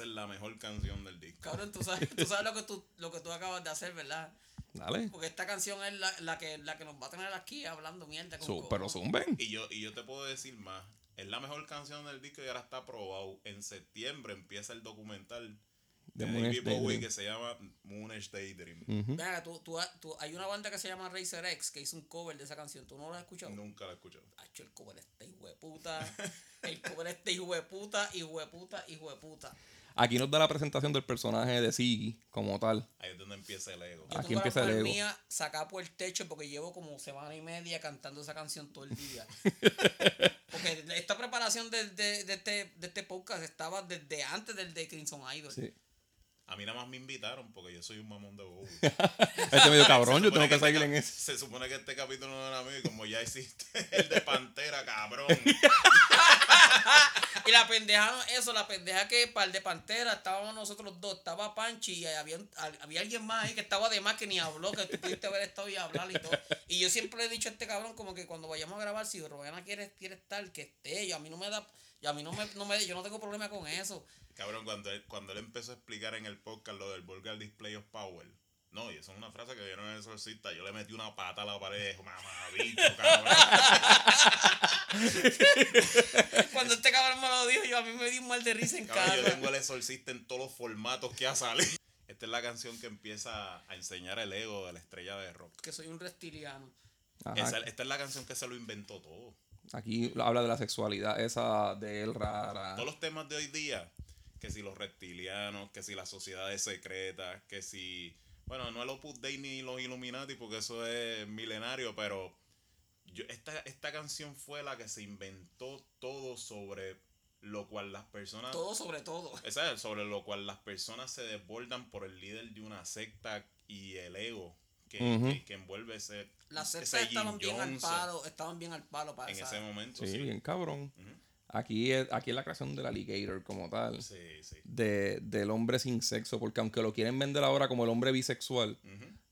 Esa es la mejor canción del disco. Cabrón, tú sabes, tú sabes lo, que tú, lo que tú acabas de hacer, ¿verdad? Dale. Porque esta canción es la, la, que, la que nos va a tener aquí hablando mierda. con Su- pero zumben. Y yo, y yo te puedo decir más. Es la mejor canción del disco y ahora está aprobado. En septiembre empieza el documental De de David Bowie que se llama Moonish Daydream. Ujú. Ven acá, tú, tú, tú- hay una banda que se llama Racer X que hizo un cover de esa canción. ¿Tú no la has escuchado? Nunca la he escuchado. Hacho, el cover este hijo de puta. El cover este hijo de puta, hijo de puta, hijo de puta. Aquí nos da la presentación del personaje de Siggy como tal. Ahí es donde empieza el ego. Yo Aquí empieza la el ego. mía sacada por el techo porque llevo como semana y media cantando esa canción todo el día. <laughs> porque esta preparación de, de, de este, de este podcast estaba desde antes del de Crimson Idol. Sí. A mí nada más me invitaron porque yo soy un mamón de Bowie. <laughs> Este medio cabrón, yo tengo que este seguir cap- en eso. Se supone que este capítulo no era mío y como ya hiciste <laughs> el de Pantera, cabrón. Y la pendeja, no, eso, la pendeja que para el de Pantera estábamos nosotros dos, estaba Panchi y había, había alguien más ahí que estaba de más que ni habló, que tú pudiste haber estado y hablar y todo. Y yo siempre le he dicho a este cabrón como que cuando vayamos a grabar, si Roena quiere, quiere estar, que esté. Yo a mí no me da, y a mí no me, no me, yo no tengo problema con eso. Cabrón, cuando él, cuando él empezó a explicar en el podcast lo del Vulgar Display of Power. No, y eso es una frase que vieron en el exorcista. Yo le metí una pata a la pared. Mamabicho, cabrón. <laughs> Cuando este cabrón me lo dijo, yo a mí me di un mal de risa en Cabrón, yo casa. tengo el exorcista en todos los formatos que ha salido. Esta es la canción que empieza a enseñar el ego de la estrella de rock. Que soy un reptiliano. Esa- esta es la canción que se lo inventó todo. Aquí habla de la sexualidad esa de él rara. Todos los temas de hoy día, que si los reptilianos, que si las sociedades secretas, que si. Bueno, no el Opus Dei ni los Illuminati, porque eso es milenario, pero. Yo, esta, esta canción fue la que se inventó todo sobre lo cual las personas. Todo sobre todo. Esa es sobre lo cual las personas se desbordan por el líder de una secta y el ego que, que, que envuelve ese. Las ese sectas estaban Jim bien al palo, estaban bien al palo para En esa- ese momento, Sí, sí. bien cabrón. Aquí es, aquí es la creación del alligator como tal. Sí, sí. De, del hombre sin sexo. Porque aunque lo quieren vender ahora como el hombre bisexual,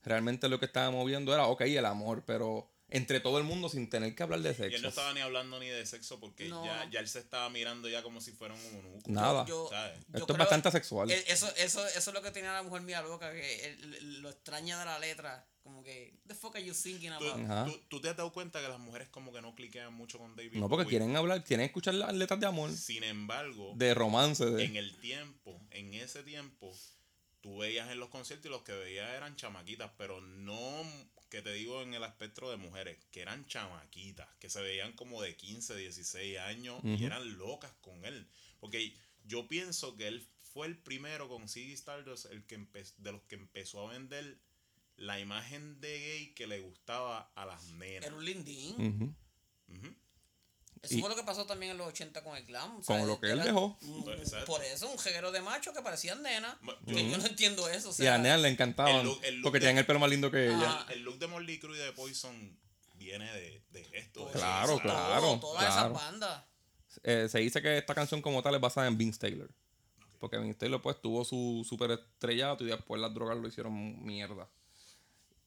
realmente lo que estábamos viendo era, ok, el amor, pero entre todo el mundo sin tener que hablar de Y él sexo. no estaba ni hablando ni de sexo porque No, ya, ya él se estaba mirando ya como si fuera un eunuco. Nada. Yo- ¿sabes? yo Esto es bastante sexual. Eh, Eso, eso, eso es lo que tenía la mujer mía loca, que él- lo extraña de la letra. Como que, the fuck are you thinking ¿Tú, about? Ajá. tú- tú te has dado cuenta que las mujeres como que no cliquean mucho con David no, porque Bowie? quieren hablar, quieren escuchar las letras de amor, Sin embargo, de romance. De, en el tiempo, en ese tiempo, tú veías en los conciertos y los que veías eran chamaquitas, pero no, que te digo en el espectro de mujeres, que eran chamaquitas, que se veían como de 15, 16 años y eran locas con él. Porque yo pienso que él fue el primero con Ziggy Stardust, el que de los que empezó a vender la imagen de gay que le gustaba a las nenas. Era un lindín. Ujú. Eso Y- fue lo que pasó también en los 80 con el glam. Con lo que él dejó. Exacto. Por eso, un jeguero de macho que parecían. Ma- Que yo- yo no entiendo eso. O Y a sea, las nenas le look porque tenían el pelo más lindo que ella. El look de Morley Crue y de Poison viene de, de esto. de Claro, eso, claro, todo, Todas claro. esas bandas. Eh, se dice que esta canción como tal es basada en Vince Taylor. Porque Vince Taylor pues tuvo su super estrellato y después las drogas lo hicieron mierda.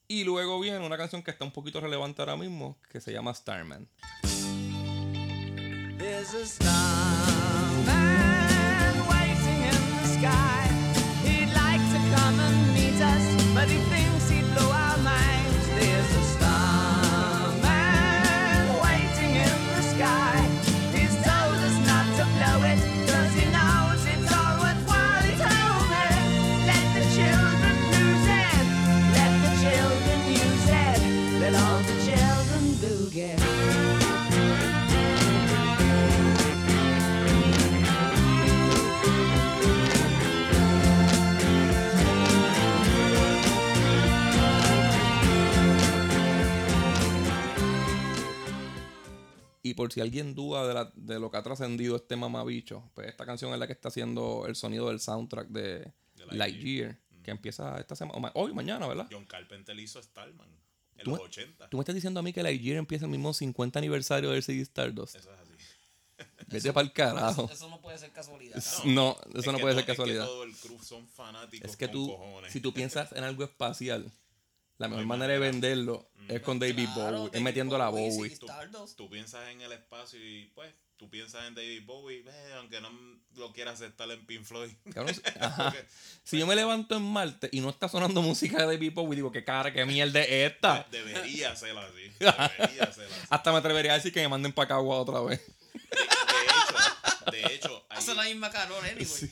Y luego viene una canción que está un poquito relevante ahora mismo, que se llama Starman. There's a starman waiting in the sky. He'd like to come and meet us, but he thinks Y por si alguien duda de, la- de lo que ha trascendido este mamabicho, pues esta canción es la que está haciendo el sonido del soundtrack de, De Lightyear, Lightyear. que empieza esta semana, hoy, mañana, ¿verdad? John Carpenter hizo Starman en ¿Tú los me- 80. Tú me estás diciendo a mí que Lightyear empieza el mismo 50 aniversario del CD Stardust. Eso es así. <laughs> Vete para el carajo. Eso, eso no puede ser casualidad. No, <laughs> eso Es no puede to- ser casualidad. Es que todo el crew son fanáticos Es que con tú, cojones. si tú piensas en algo espacial, la mejor hay manera de venderlo es con David Claro, Bowie, es metiendo la Bowie, Bowie. sí. Stardust. Tú piensas en el espacio y pues tú piensas en David Bowie, eh, aunque no lo quieras aceptar en Pink Floyd. <laughs> Cabrón, <laughs> ajá. Porque Si yo me levanto en Marte y no está sonando <laughs> música de David Bowie, digo, qué cara, qué mierda es esta. de- debería ser así. Debería ser así. Hasta me atrevería a decir que me manden para Cagua otra vez. De, de hecho, de hecho hay, Hace la misma calor, anyway.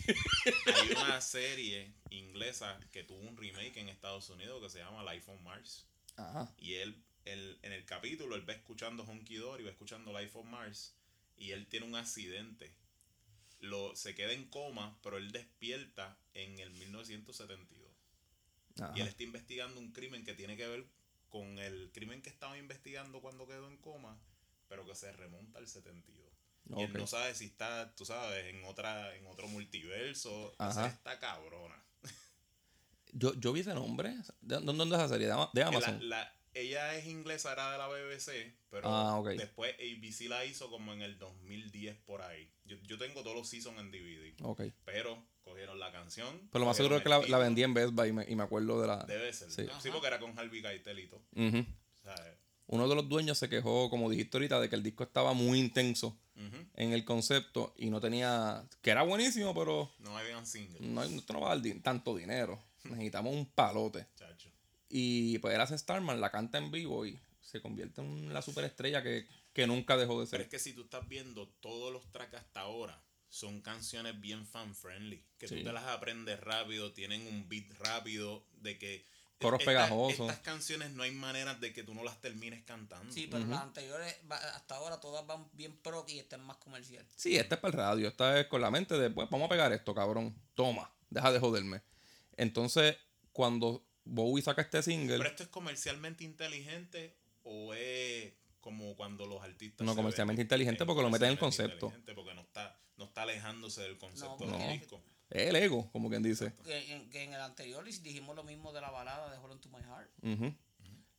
hay una serie inglesa que tuvo un remake en Estados Unidos que se llama Life on Mars. Ajá. Y él, él, en el capítulo, él va escuchando Honky Dory, va escuchando Life on Mars, y él tiene un accidente. Lo, se queda en coma, pero él despierta en el 1972. Ajá. Y él está investigando un crimen que tiene que ver con el crimen que estaba investigando cuando quedó en coma, pero que se remonta al 72. Y él no sabe si está, tú sabes, en otra en otro multiverso. Esa está cabrona. Yo, yo vi ese nombre. ¿De dónde, dónde es esa serie? ¿De Ama- de La- Amazon? la- ella es inglesa, era de la BBC, pero Ah, ok. después ABC la hizo como en el 2010 por ahí. Yo, yo tengo todos los seasons en DVD, Ok. pero cogieron la canción. Pero lo más seguro es que la, la vendí en Best Buy y me, y me acuerdo de la... Debe ser. Sí. Sí, porque era con Harvey Keitel y todo. Ujú. O sea, Uno de los dueños se quejó, como dijiste ahorita, de que el disco estaba muy intenso en el concepto y no tenía... Que era buenísimo, pero No habían singles, no, esto no va a dar di- tanto dinero. Necesitamos un palote. chacho. Y pues él hace Starman, la canta en vivo y se convierte en la superestrella que, que nunca dejó de Pero ser. es que si tú estás viendo todos los tracks hasta ahora, son canciones bien fan friendly. Que Sí. tú te las aprendes rápido, tienen un beat rápido, de que. Coros estas- pegajosos. Estas canciones no hay manera de que tú no las termines cantando. Sí, pero las anteriores, hasta ahora todas van bien pro y esta es más comercial. Sí, esta es para el radio, esta es con la mente de, pues vamos a pegar esto, cabrón. Toma, deja de joderme. Entonces, cuando Bowie saca este single, Pero esto es comercialmente inteligente o es como cuando los artistas. No, comercialmente inteligente es porque lo meten en el comercialmente concepto. inteligente Porque no está, no está alejándose del concepto No, del no. disco. es el ego, como quien dice. Que en, que en el anterior dijimos lo mismo de la balada de Hold On To My Heart. Ujú.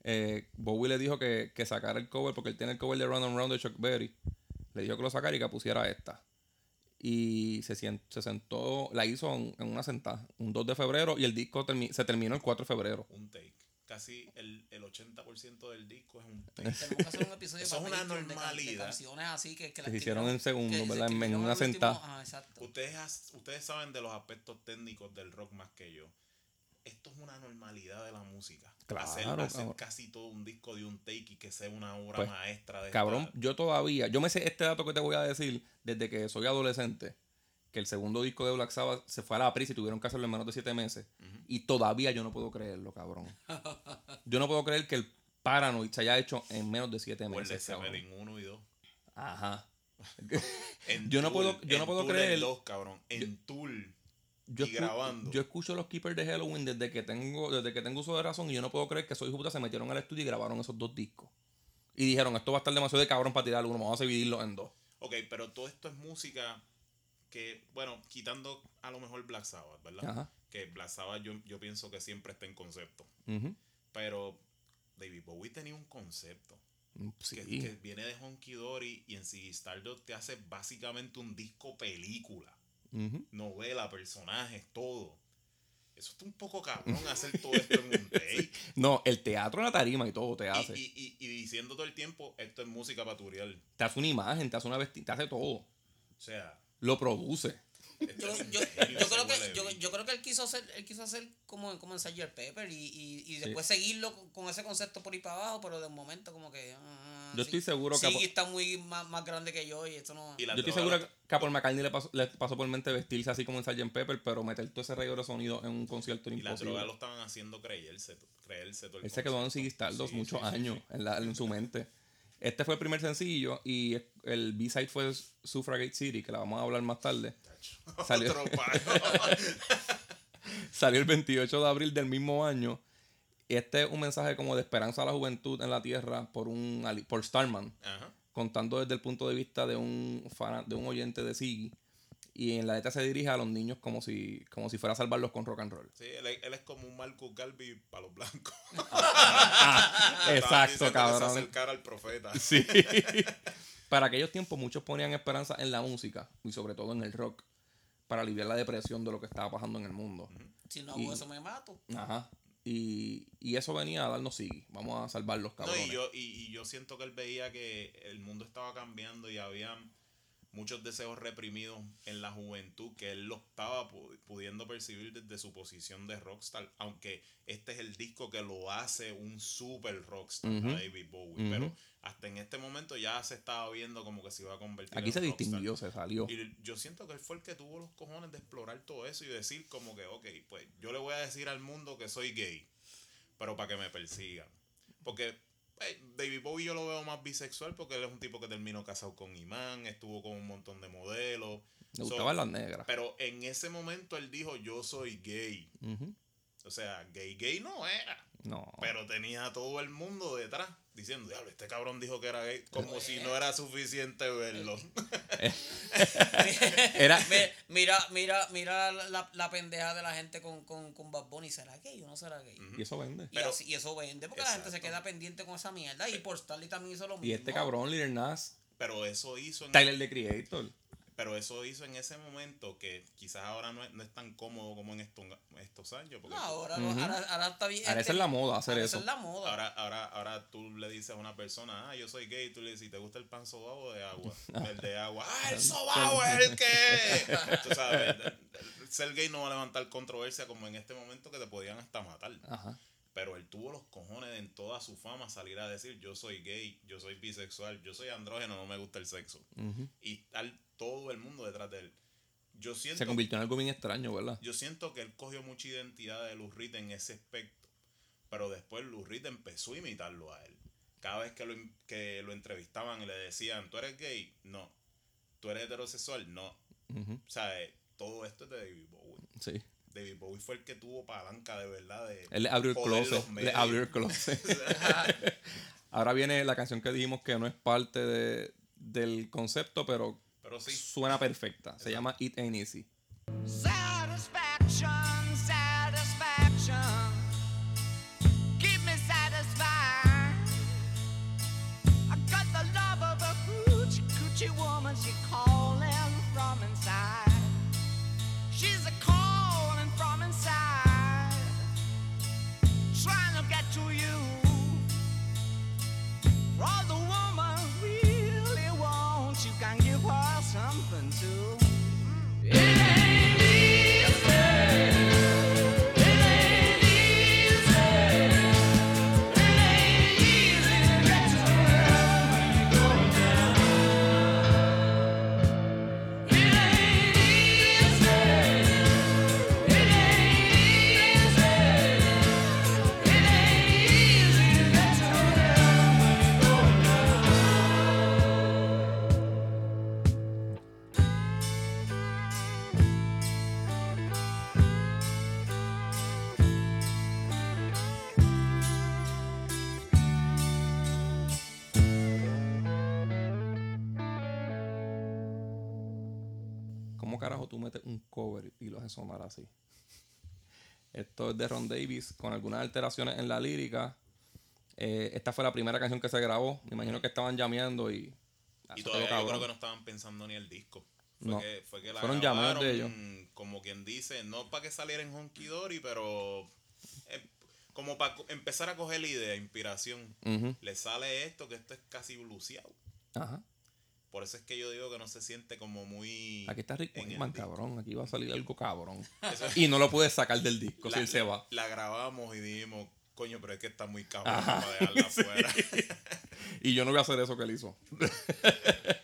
Eh, Bowie le dijo que, que sacara el cover porque él tiene el cover de Run and Round de Chuck Berry. Le dijo que lo sacara y que pusiera esta. Y se, sien- se sentó, la hizo en, en una sentada, un 2 de febrero, y el disco termi- se terminó el 4 de febrero. Un take. Casi el, el 80% del disco es un take. Tenemos que hacer un episodio Eso es para una Patreon de de, normalidad. canciones así que, que se hicieron en segundo, que se ¿verdad? En- en una sentada. Exacto. Ustedes, ustedes saben de los aspectos técnicos del rock más que yo. Esto es una normalidad de la música. Claro, hacer, hacer casi todo un disco de un take y que sea una obra Pues, maestra de Cabrón, esta- yo todavía, yo me sé este dato que te voy a decir desde que soy adolescente, que el segundo disco de Black Sabbath se fue a la prisa y tuvieron que hacerlo en menos de siete meses. Y todavía yo no puedo creerlo, cabrón. yo no puedo creer que el Paranoid se haya hecho en menos de siete o el de meses. cabrón. Zeppelin 1 y 2. Ajá. <laughs> Yo no puedo- yo no puedo Tool creer- el 2, cabrón. En Tool. Yo, y grabando. yo escucho los Keepers de Halloween desde que tengo desde que tengo uso de razón y yo no puedo creer que de puta se metieron al estudio y grabaron esos dos discos. Y dijeron, esto va a estar demasiado de cabrón para tirar uno, vamos a dividirlo en dos. Ok, pero todo esto es música que, bueno, quitando a lo mejor Black Sabbath, ¿verdad? Ajá. Que Black Sabbath yo, yo pienso que siempre está en concepto. Pero David Bowie tenía un concepto. Sí. Que, que viene de Honky Dory y en Ziggy Stardust te hace básicamente un disco película. Novela, personajes, todo. Eso está un poco cabrón hacer todo esto en un <laughs> take. No, el teatro en la tarima y todo te hace. y, y, y diciendo todo el tiempo, esto es música paturial. Te hace una imagen, te hace una vestida, te hace todo. O sea, Lo produce. Yo, un <laughs> creo que, yo, creo que él quiso hacer, él quiso hacer como, como en Sgt. Pepper y, y, y después seguirlo con, con ese concepto por ahí para abajo, pero de momento como que. Yo sí. estoy seguro que Po- está muy más, más grande que yo y esto no. Y Yo estoy seguro que a Paul McCartney le pasó, le pasó por mente vestirse así como en Sgt. Pepper, pero meter todo ese regalo de sonido en un concierto era Y las imposible. drogas lo estaban haciendo creerse, creerse todo el Él se quedó en. Ziggy Stardust Sí, muchos sí, sí, años sí. En, la- en su mente. Este fue el primer sencillo y el B-side fue Suffragette City, que la vamos a hablar más tarde. <laughs> Salió-. <laughs> Salió el 28 de abril del mismo año. Este es un mensaje como de esperanza a la juventud en la Tierra por un por Starman, Ajá. contando desde el punto de vista de un fan, de un oyente de Ziggy. Y en la letra se dirige a los niños como si, como si fuera a salvarlos con rock and roll. Sí, él, es- él es como un Marcus Garvey para los blancos. <laughs> Exacto, que Se cabrón. acercara al profeta. <laughs> Sí. <laughs> para aquellos tiempos muchos ponían esperanza en la música y sobre todo en el rock para aliviar la depresión de lo que estaba pasando en el mundo. Si no hago Y- eso me mato. Ajá. Y, y eso venía a darnos Ziggy. Vamos a salvarlos, No, cabrones. y yo, y, y yo siento que él veía que el mundo estaba cambiando y había muchos deseos reprimidos en la juventud que él lo estaba pu- pudiendo percibir desde su posición de rockstar, aunque este es el disco que lo hace un super rockstar a David Bowie, pero hasta en este momento ya se estaba viendo como que se iba a convertir Aquí en se rockstar. distinguió, se salió. Y yo siento que él fue el que tuvo los cojones de explorar todo eso y decir como que, ok, pues yo le voy a decir al mundo que soy gay, pero para que me persigan. Porque David Bowie yo lo veo más bisexual porque él es un tipo que terminó casado con Imán, estuvo con un montón de modelos. Le So, gustaban las negras. Pero en ese momento él dijo, yo soy gay. O sea, gay gay no era. No. Pero tenía a todo el mundo detrás diciendo, diablo, este cabrón dijo que era gay, como si no era suficiente verlo. <laughs> Era, mira, mira, mira la, la pendeja de la gente con, con, con Bad Bunny. ¿Será gay o no será gay? y eso vende. Y, Pero- así- y eso vende porque la gente se queda pendiente con esa mierda. Y por Starly también hizo lo mismo. Y este cabrón, Lil Nas, Pero eso hizo en Tyler the Creator. Pero eso hizo en ese momento que quizás ahora no es, no es tan cómodo como en estos, estos años. Porque No, tú- ahora, no, Ujú. ahora, ahora está bien. Ahora esa es la moda, hacer ahora eso. Es la moda. ahora, ahora, ahora tú le dices a una persona, ah, yo soy gay, tú le dices, ¿te gusta el pan sobao o de agua? <laughs> El de agua, ah, el sobao es el que. <laughs> tú sabes, ser gay no va a levantar controversia como en este momento que te podían hasta matar. Ajá. Pero él tuvo los cojones en toda su fama salir a decir, yo soy gay, yo soy bisexual, yo soy andrógeno, no me gusta el sexo. Ujú. Y tal todo el mundo detrás de él. Yo siento Se convirtió en algo bien extraño, ¿verdad? Yo siento que él cogió mucha identidad de Lou Reed en ese aspecto. Pero después Lou Reed empezó a imitarlo a él. Cada vez que lo, que lo entrevistaban y le decían, ¿tú eres gay? No. ¿Tú eres heterosexual? No. O sea, eh, todo esto es de David Bowie. Sí. David Bowie fue el que tuvo palanca de verdad de... Él le abrió el closet. los Le abrió el closet. <laughs> Ahora viene la canción que dijimos que no es parte de, del concepto, pero Pero sí. suena perfecta. Se llama It Ain't Easy. De Ron Davis con algunas alteraciones en la lírica. Eh, esta fue la primera canción que se grabó. Me imagino que estaban llameando y. Y todavía yo creo que no estaban pensando ni el disco. Fue, No. que, fue que la Fueron llamados de ellos. como quien dice, no para que saliera en Honky Dory, pero eh, como para empezar a coger la idea, inspiración. Le sale esto, que esto es casi bluseado. Ajá. Por eso es que yo digo que no se siente como muy... Aquí está Rick disco. cabrón. Aquí va a salir algo cabrón. Y no lo puedes sacar del disco la, si él se va. la grabamos y dijimos, coño, pero es que está muy cabrón para dejarla <laughs> afuera. <laughs> Y yo no voy a hacer eso que él hizo. <laughs>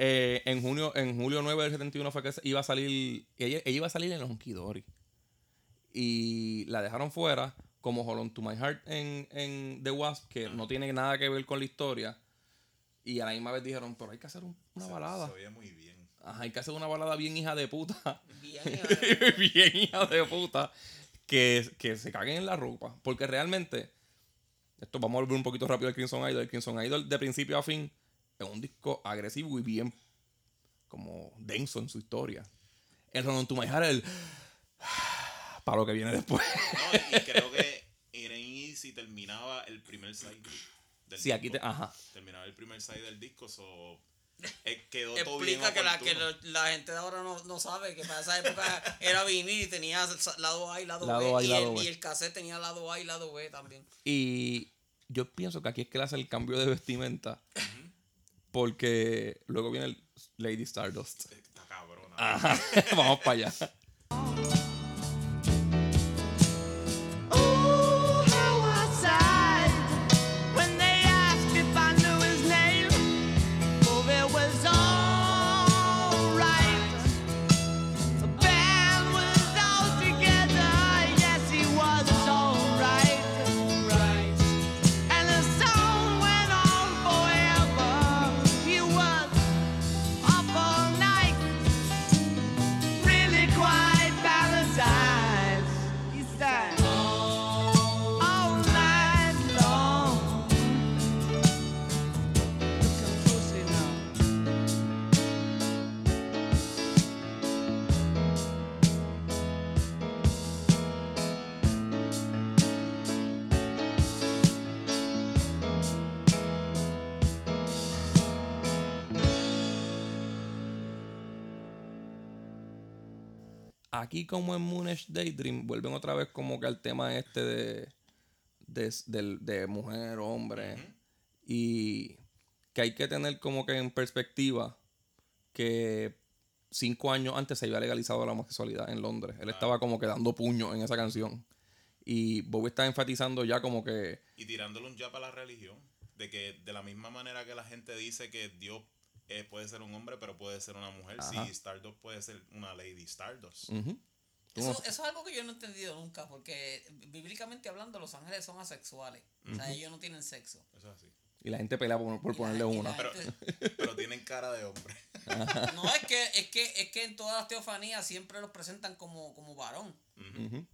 Eh, en junio, en julio 9 del 71 fue que iba a salir. Ella, ella iba a salir en los Dory. Y la dejaron fuera, como Hold On to My Heart en, en The Wasp, que no tiene nada que ver con la historia. Y a la misma vez dijeron, pero hay que hacer un- una Se- balada. Se oye muy bien. Ajá, hay que hacer una balada bien hija de puta. Bien, <laughs> eh, bien hija de puta. Que, que se caguen en la ropa. Porque realmente, esto vamos a volver un poquito rápido al Crimson Idol. El Crimson Idol de principio a fin es un disco agresivo y bien como denso en su historia. El Run On to My Heart el <sighs> para lo que viene después. No, y creo que Irene Easy terminaba el primer side del Sí, aquí disco. te, ajá. Terminaba el primer side del disco, so, eh, quedó todo bien Explica que, la, que lo- la gente de ahora no, no sabe que para esa época <laughs> era vinil y tenía lado A y lado, Lado A B. y Y, lado el, B. y el cassette tenía lado A y lado B también. Y yo pienso que aquí es que le hace el cambio de vestimenta. Porque luego viene el Lady Stardust. Está cabrona. Ajá. <laughs> Vamos para allá. Aquí como en Moonish Daydream vuelven otra vez como que al tema este de, de, del- de mujer, hombre. Y que hay que tener como que en perspectiva que cinco años antes se había legalizado la homosexualidad en Londres. Él estaba como que dando puño en esa canción. Y Bowie está enfatizando ya como que... Y tirándole un jab a la religión. De que de la misma manera que la gente dice que Dios eh, puede ser un hombre, pero puede ser una mujer, Ajá. sí, Stardust puede ser una Lady Stardust. Eso, eso es algo que yo no he entendido nunca, porque bíblicamente hablando, los ángeles son asexuales. O sea, ellos no tienen sexo. Eso es así. Y la gente pelea por, por ponerle una. Pero, gente- <laughs> pero tienen cara de hombre. No, es que, es que, es que en todas las teofanías siempre los presentan como, como varón.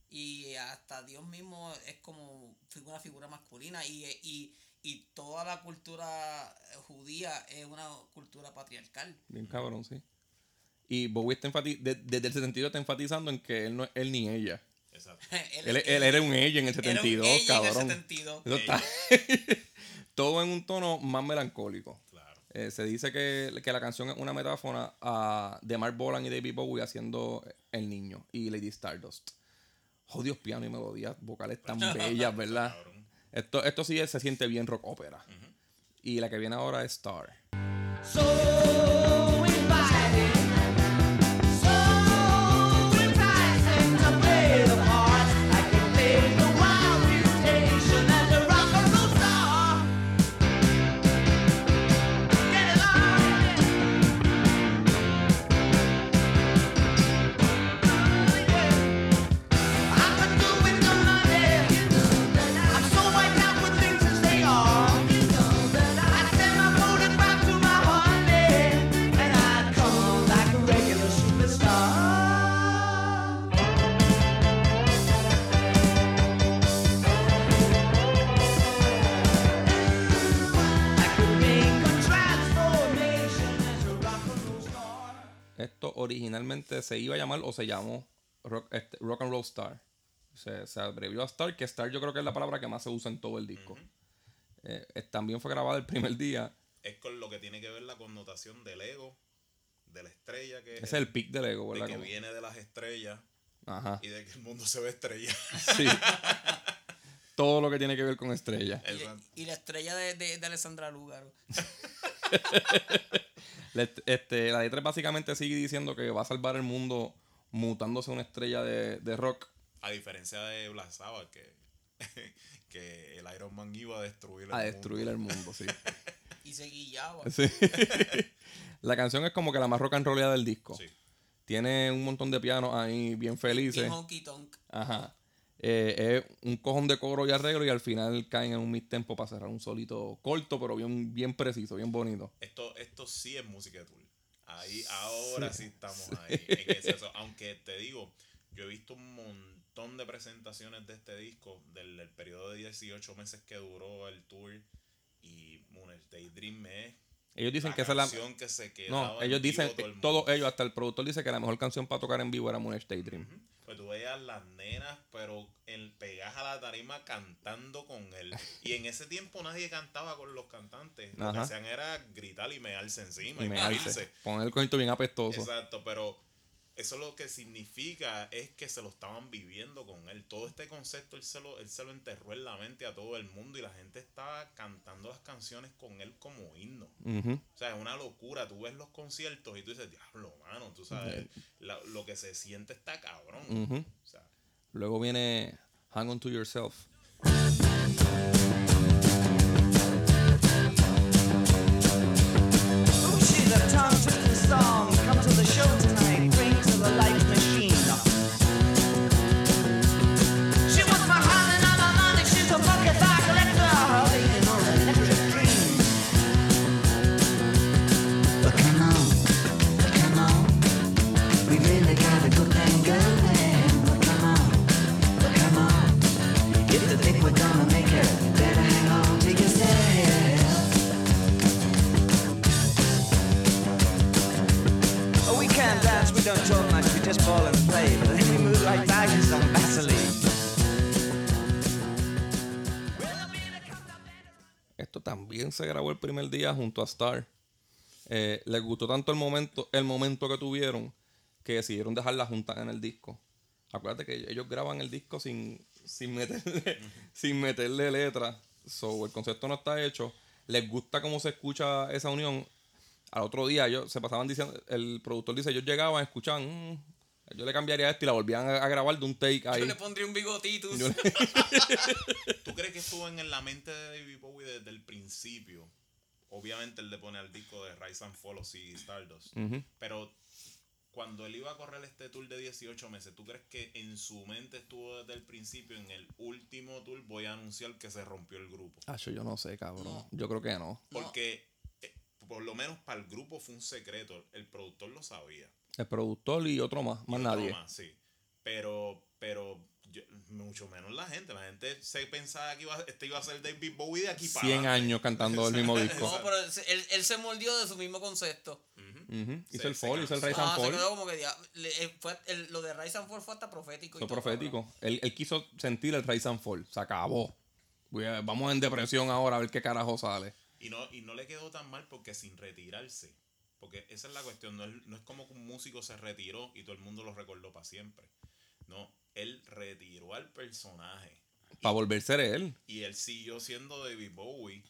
Y hasta Dios mismo es como una figura masculina. Y, y, y toda la cultura judía es una cultura patriarcal. Bien cabrón, sí. Y Bowie está de- desde el 72 está enfatizando en que él no es él ni ella. Exacto. <laughs> Él, él era un ella en el era un 72, ella en el cabrón. 72. Eso está- <laughs> Todo en un tono más melancólico. Claro. Eh, se dice que, que la canción es una metáfora a, de Mark Bolan y David Bowie haciendo El Niño y Lady Stardust. Jodios piano y melodías vocales tan <laughs> bellas, ¿verdad? Cabrón. Esto, esto sí es- se siente bien rock ópera. Y la que viene ahora es Star. So originalmente se iba a llamar o se llamó Rock, este, rock and Roll Star. Se, se abrevió a Star, que Star yo creo que es la palabra que más se usa en todo el disco. Eh, eh, también fue grabada el primer día. Es con lo que tiene que ver la connotación del ego, de la estrella que es el pic del ego, de ¿verdad? que Como- viene de las estrellas Ajá. y de que el mundo se ve estrella. <laughs> Sí. todo lo que tiene que ver con estrellas. Y la estrella de, de, de Alessandra Lúgaro. <laughs> Le- Este, la letra básicamente sigue diciendo que va a salvar el mundo mutándose a una estrella de, de rock. A diferencia de Black Sabbath, que, <laughs> que el Iron Man iba a destruir el A mundo. destruir el mundo, sí. <laughs> Y se guillaba. Sí. <laughs> la canción es como que la más rock and rollera del disco. Sí. Tiene un montón de pianos ahí bien felices. Bien honky tonk. Ajá. Eh, es un cojón de coro y arreglo y al final caen en un mid tempo para cerrar un solito corto, pero bien, bien preciso, bien bonito. Esto, esto sí es música de Tool. Ahí, ahora sí, estamos ahí. En <laughs> exceso. Aunque te digo, yo he visto un montón de presentaciones de este disco del, del periodo de 18 meses que duró el tour. Y Moonage Daydream es Ellos dicen la que esa es la. canción que se No, ellos dicen, todo todos ellos, hasta el productor dice que la mejor canción para tocar en vivo era Moonage Daydream. Pues tú veías las nenas, pero el pegadas a la tarima cantando con él. Y en ese tiempo nadie cantaba con los cantantes. Lo que hacían era gritar y mearse encima Y y, me morirse. alce. Poner el cojito bien apestoso. Exacto, pero eso lo que significa es que se lo estaban viviendo con él. Todo este concepto él se lo, él se lo enterró en la mente a todo el mundo y la gente estaba cantando las canciones con él como himno. O sea, es una locura. Tú ves los conciertos y tú dices, diablo, mano, tú sabes, la- lo que se siente está cabrón. Ujú. O sea, Luego viene Hang On To Yourself. Esto también se grabó el primer día junto a Star. Eh, les gustó tanto el momento, el momento que tuvieron que decidieron dejarla junta en el disco. Acuérdate que ellos graban el disco sin, sin meterle, <laughs> sin meterle letra. So, el concepto no está hecho. Les gusta cómo se escucha esa unión. Al otro día ellos se pasaban diciendo, el productor dice, ellos llegaban, escuchaban, "Mm, yo le cambiaría esto y la volvían a, a grabar de un take ahí. Yo le pondría un bigotito. Le- ¿tú crees que estuvo en la mente de David Bowie desde el principio? Obviamente él le pone al disco de Rise and Fall o sí, Stardust. Ujú. Pero cuando él iba a correr este tour de 18 meses, ¿tú crees que en su mente estuvo desde el principio? En el último tour voy a anunciar que se rompió el grupo. Acho, yo no sé, cabrón. No. Yo creo que no. Porque por lo menos para el grupo fue un secreto. El productor lo sabía. El productor y otro más, más Y otro nadie. más, sí. Pero, pero yo- mucho menos la gente. La gente se pensaba que iba, este iba a ser David Bowie de aquí para 100 adelante. años cantando el mismo <laughs> disco. No, pero él, él- se mordió de su mismo concepto. Ujú. Hizo Se- el fall, hizo el. Rise and Ah, se Fall. quedó como que ya- le- eh, fue, el- lo de Rise and Fall fue hasta profético. y Fue todo, profético. Él, él quiso sentir el Rise and Fall. Se acabó. Voy a- vamos en depresión ahora a ver qué carajo sale. Y no, y no le quedó tan mal porque sin retirarse. Porque esa es la cuestión. No es, no es como que un músico se retiró y todo el mundo lo recordó para siempre. No, él retiró al personaje. Para volver a ser él. Y él siguió siendo David Bowie.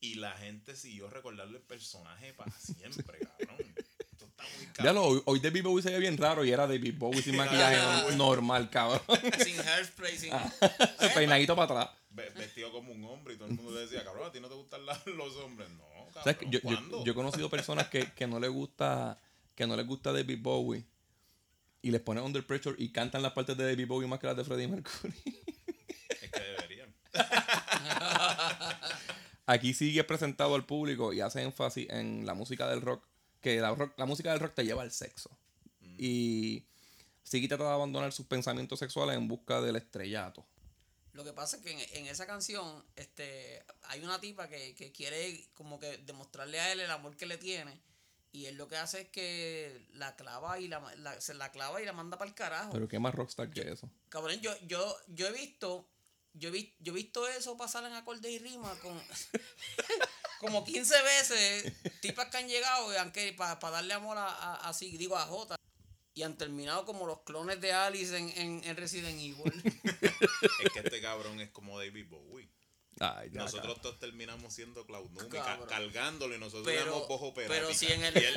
Y la gente siguió recordando el personaje para siempre, <laughs> cabrón. Esto está muy Ya cabrón. lo, hoy, hoy David Bowie se ve bien raro y era David Bowie sin <laughs> maquillaje no- normal, cabrón. Sin hairspray, sin. <laughs> Ah. Peinadito para atrás. Ve- Vestido como un hombre y todo el mundo le decía, cabrón, a ti no te gustan los hombres. No, cabrón. Yo, yo- ¿cuándo? yo he conocido personas que, que no les gusta que no les gusta David Bowie y les ponen Under Pressure y cantan las partes de David Bowie más que las de Freddie Mercury. Es que deberían. <laughs> Aquí sigue presentado al público y hace énfasis en la música del rock, que la, rock- la música del rock te lleva al sexo. Y sigue trata de abandonar sus pensamientos sexuales en busca del estrellato. Lo que pasa es que en, en esa canción este, hay una tipa que, que quiere como que demostrarle a él el amor que le tiene Y él lo que hace es que la clava y la, se la clava y la manda para el carajo. Pero qué más rockstar que eso. Cabrón, yo, yo, yo he visto, yo he, vi- yo he visto eso pasar en acordes y rimas con <laughs> como 15 veces, tipas que han llegado y han que para darle amor a, a, a Sig- digo a J. Y han terminado como los clones de Alice en, en, en Resident Evil. <laughs> Es que este cabrón es como David Bowie. Ay, ya, Nosotros todos terminamos siendo Cloud Numi, ca- Cabrón. cargándolo y nosotros éramos operática. pero si en el Y él-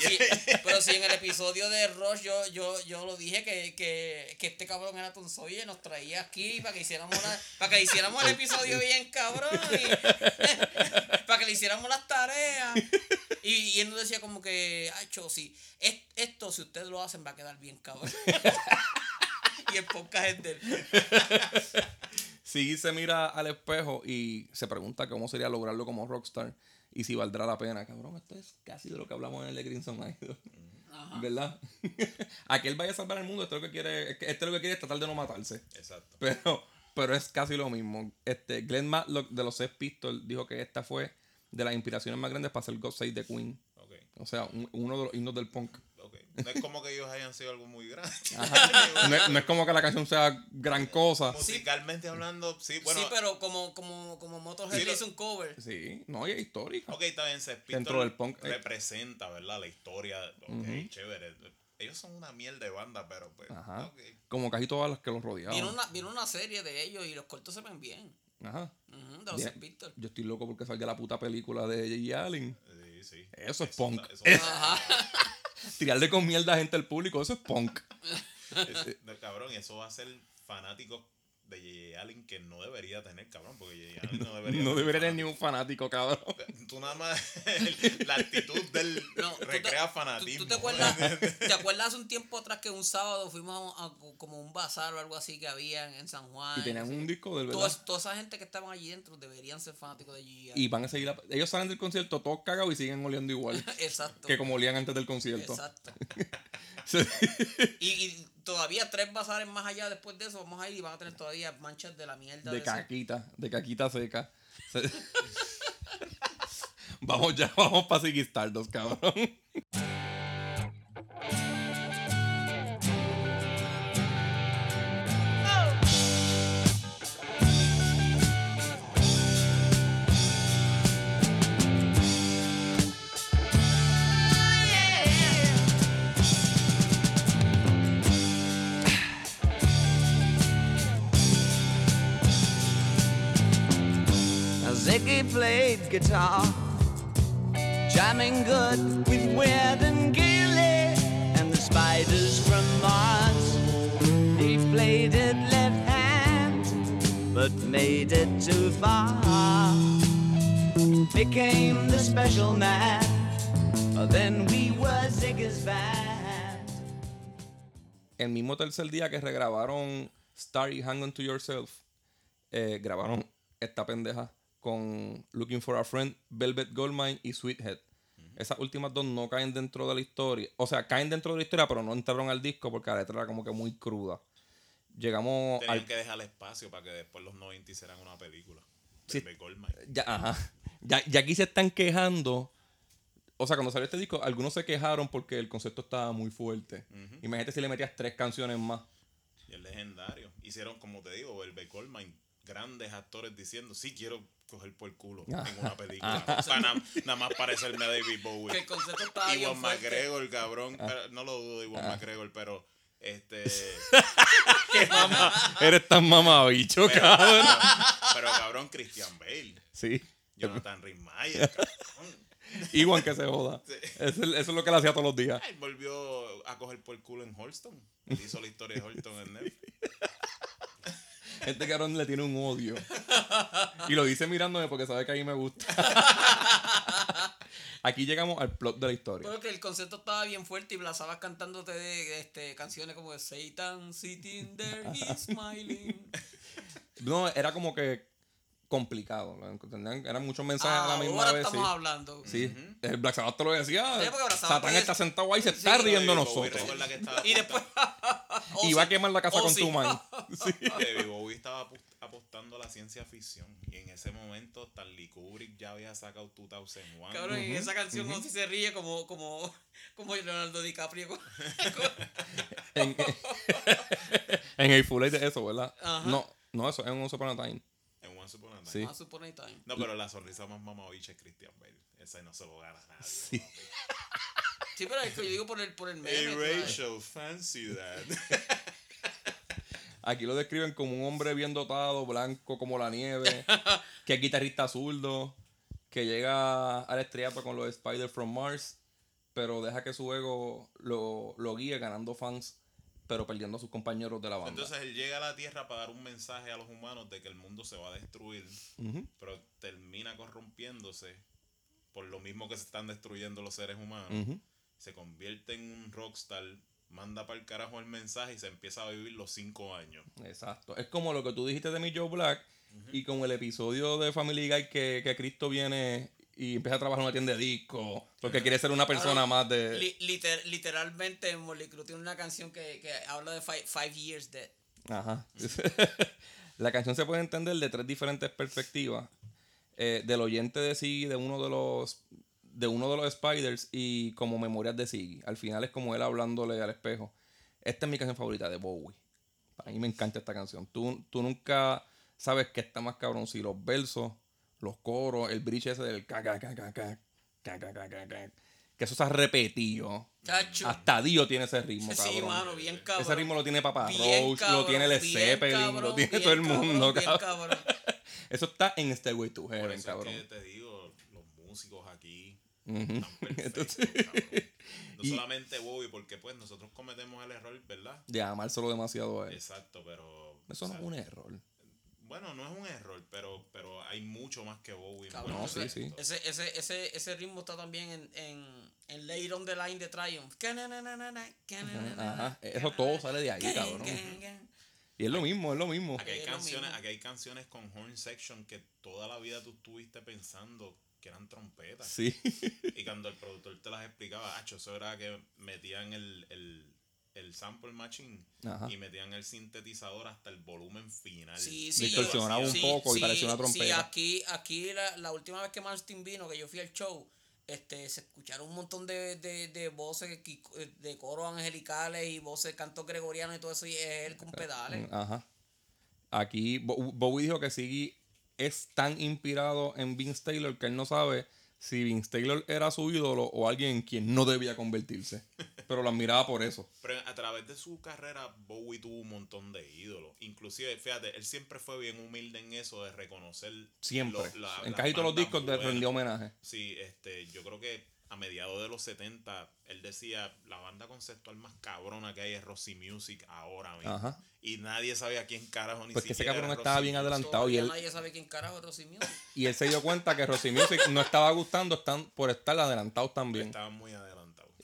si- <laughs> si- pero si en el episodio de Rush yo, yo, yo lo dije que, que, que este cabrón era Sawyer nos traía aquí para que hiciéramos la- para que hiciéramos el episodio <laughs> bien cabrón y- que le hiciéramos las tareas <laughs> y, y él nos decía como que ay si es- esto si ustedes lo hacen va a quedar bien cabrón <laughs> y el podcast es de él <laughs> Sí se mira al espejo y se pregunta cómo sería lograrlo como rockstar y si valdrá la pena. Cabrón, esto es casi de lo que hablamos en el de Crimson Idol. ¿Verdad? a que él vaya a salvar el mundo, esto es lo que quiere, este lo que quiere es tratar de no matarse. Exacto. Pero, pero es casi lo mismo. Este, Glenn Matlock de los Sex Pistols dijo que esta fue de las inspiraciones más grandes para hacer God Save the Queen. Ok, O sea, un- uno de los himnos del punk. ok. No es como que ellos hayan sido algo muy grande. <laughs> No es, no es como que la canción sea gran cosa. Musicalmente hablando, sí, bueno. sí pero como como como Motorhead Sí, hizo un cover Sí, no, y es histórica. Ok, está bien, Dentro del punk, eh. representa, ¿verdad? La historia. Ok, chévere. Ellos son una mierda de banda, pero pues. Ajá. Como casi todas las que los rodeaban. Viene una, viene una serie de ellos y los cortos se ven bien. Ajá. De los Bien. Sex Pistols. Yo estoy loco porque salga la puta película de J.J. Allen. Sí, sí. Eso es punk. está- eso <laughs> Tirarle con mierda a gente al público, eso es punk. <laughs> es- de- cabrón, eso va a ser fanáticos de J.J. Allen que no debería tener, cabrón, porque J.J. Allen <laughs> no debería No debería tener ni un fanático, cabrón. Tú nada más, <laughs> la actitud del No, ¿tú te- recrea ¿Tú, fanatismo. tú te acuerdas? <laughs> ¿Te acuerdas hace un tiempo atrás que un sábado fuimos a, a como un bazar o algo así que había en, San Juan? Y tenían un disco del verdad. toda esa gente que estaban allí dentro deberían ser fanáticos de G.I. Y van a seguir. la- Ellos salen del concierto todos cagados y siguen oliendo igual Exacto. que como olían antes del concierto. Exacto. Y, y todavía tres bazares más allá después de eso vamos a ir y van a tener todavía manchas de la mierda. de caquita, de caquita seca. Se- <laughs> vamos ya, vamos para Ziggy Stardust, cabrón. Ziggy played guitar, jamming good with Weird and Gilly and the spiders from Mars. He played it left hand, but made it too far. Became the special man. Then we were Ziggy's band. El mismo tercer día que regrabaron Starry Hang On To Yourself, eh, grabaron esta pendeja con Looking For A Friend, Velvet Goldmine y Sweethead. Esas últimas dos no caen dentro de la historia. O sea, caen dentro de la historia, pero no entraron al disco porque la letra era como que muy cruda. Llegamos Tenían al... que dejar espacio para que después los 90 hicieran una película. Sí. De Goldmine. Ya, ajá. Ya, ya aquí se están quejando. O sea, cuando salió este disco, algunos se quejaron porque el concepto estaba muy fuerte. Imagínate si le metías tres canciones más. Y el legendario. Hicieron, como te digo, el Goldmine, grandes actores diciendo, sí quiero coger por el culo Ah. en una película. Para na- nada más parecerme a David Que Bowie. el concepto estaba bien Iwan fuerte. McGregor, cabrón. Ah. pero no lo dudo de Iwan McGregor, pero este. <laughs> Eres tan mamabicho, cabrón. pero cabrón, Christian Bale. Sí. Jonathan Rhys-Meyers, cabrón. Igual que se joda. Eso, es- eso es lo que le hacía todos los días. Él volvió a coger por el culo en Holston. Él hizo la historia de Holston en Netflix. <laughs> Este cabrón le tiene un odio. Y lo dice mirándome porque sabe que a mí me gusta. <laughs> Aquí llegamos al plot de la historia. Porque el concepto estaba bien fuerte y blasabas cantándote de este, canciones como Satan sitting there, he's smiling. No, era como que complicado. Eran muchos mensajes a la misma Ahora vez. estamos sí. hablando. Sí, el Black Sabbath te lo decía. Sí, Satán es- está sentado ahí y se Sí, está riendo de nosotros. Y después. <laughs> <laughs> Y va a quemar la casa con <laughs> sí. tu man. Sí. David Bowie estaba apostando a la ciencia ficción. Y en ese momento Stanley Kubrick ya había sacado 2001. Cabrón, y esa canción no se ríe como, como, como Leonardo DiCaprio. con- <laughs> En, en el Full de eso, ¿verdad? Ajá. No, no, eso es un Once Upon a Time. En Once Upon a Time. Sí. Time. No, pero la sonrisa más mamabicha es Christian Bale. Ese no se lo gana a nadie. Sí. Sí, pero es que yo digo por el, por el meme. Hey ¿sabes? Rachel, fancy that. <laughs> Aquí lo describen como un hombre bien dotado, blanco como la nieve, <laughs> que es guitarrista zurdo, que llega al estrellato con los Spider from Mars, pero deja que su ego lo, lo guíe ganando fans, pero perdiendo a sus compañeros de la banda. Entonces él llega a la Tierra para dar un mensaje a los humanos de que el mundo se va a destruir, pero termina corrompiéndose por lo mismo que se están destruyendo los seres humanos. Se convierte en un rockstar, manda para el carajo el mensaje y se empieza a vivir los cinco años. Exacto. Es como lo que tú dijiste de mi Joe Black y con el episodio de Family Guy que, que Cristo viene y empieza a trabajar en una tienda de disco porque quiere ser una persona más de... li- liter- literalmente, Molly Crew tiene una canción que, que habla de five, five Years Dead. Ajá. <laughs> la canción se puede entender de tres diferentes perspectivas. Eh, del oyente de Siggy, de uno de los de uno de los Spiders y como memorias de Siggy. Al final es como él hablándole al espejo. Esta es mi canción favorita de Bowie. Para mí me encanta esta canción. Tú, tú nunca sabes que está más cabrón si los versos, los coros, el bridge ese del caca, caca, caca, caca, caca, que eso se ha repetido. Hasta Dio tiene ese ritmo, cabrón. Sí, mano, bien cabrón. Ese ritmo lo tiene Papá bien Roach, cabrón, lo tiene el Zeppelin, lo tiene todo el mundo, cabrón. cabrón. eso está en este Way to Heaven, cabrón. Es que te digo, los músicos aquí uh -huh. están perfectos, Entonces... No solamente Bobby, porque pues nosotros cometemos el error, ¿verdad? De amárselo demasiado a él. Exacto, pero... Eso no es un error. Bueno, no es un error, pero, pero hay mucho más que Bowie. Cabrón, sí, sí. Ese, ese, ese, ese ritmo está también en, en, en Later on the Line de Triumph. Ajá, eso todo sale de ahí, cabrón. Y es lo mismo, es lo mismo. Aquí hay, canciones, aquí hay canciones con horn section que toda la vida tú estuviste pensando que eran trompetas. Sí. Y cuando el productor te las explicaba, acho, eso era que metían el, el, el sample machine Ajá. y metían el sintetizador hasta el volumen final. Sí, sí. Distorsionaba un sí, poco y sí, parecía una Sí, trompeta. aquí, aquí la, la última vez que Martin vino, que yo fui al show, este, se escucharon un montón de, de, de voces, que- de coros angelicales y voces, cantos gregorianos y todo eso, y es él con pedales. Ajá. Aquí Bo- Bowie dijo que Siggy es tan inspirado en Vince Taylor que él no sabe si Vince Taylor era su ídolo o alguien en quien no debía convertirse. <laughs> Pero lo admiraba por eso. Pero a través de su carrera, Bowie tuvo un montón de ídolos. Inclusive, fíjate, él siempre fue bien humilde en eso de reconocer... Siempre. lo- la- en casi todos los discos le rendió homenaje. Sí, este, yo creo que a mediados de los 70, él decía, la banda conceptual más cabrona que hay es Rosy Music ahora mismo. Ajá. Y nadie sabía quién carajo ni Pues que ese cabrón era estaba Rosy bien adelantado y él, nadie sabe quién carajo es Rosy Music. <laughs> y él se dio cuenta que Rosy Music no estaba gustando están por estar adelantados también. Estaban muy adelantados.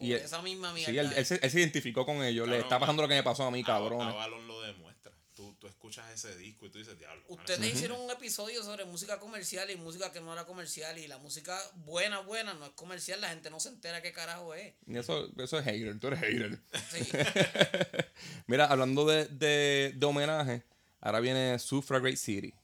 Y él- esa misma mierda. Sí, él, él se, él se identificó con ellos. Le está pasando lo que me pasó a mí, A- cabrón. Avalon lo demuestra. Tú, tú escuchas ese disco y tú dices, diablo. Ustedes hicieron un episodio sobre música comercial y música que no era comercial y la música buena, buena, no es comercial, la gente no se entera qué carajo es. Y eso, eso es hater, tú eres hater. Sí. <laughs> Mira, hablando de, de, de homenaje, ahora viene Suffragette City.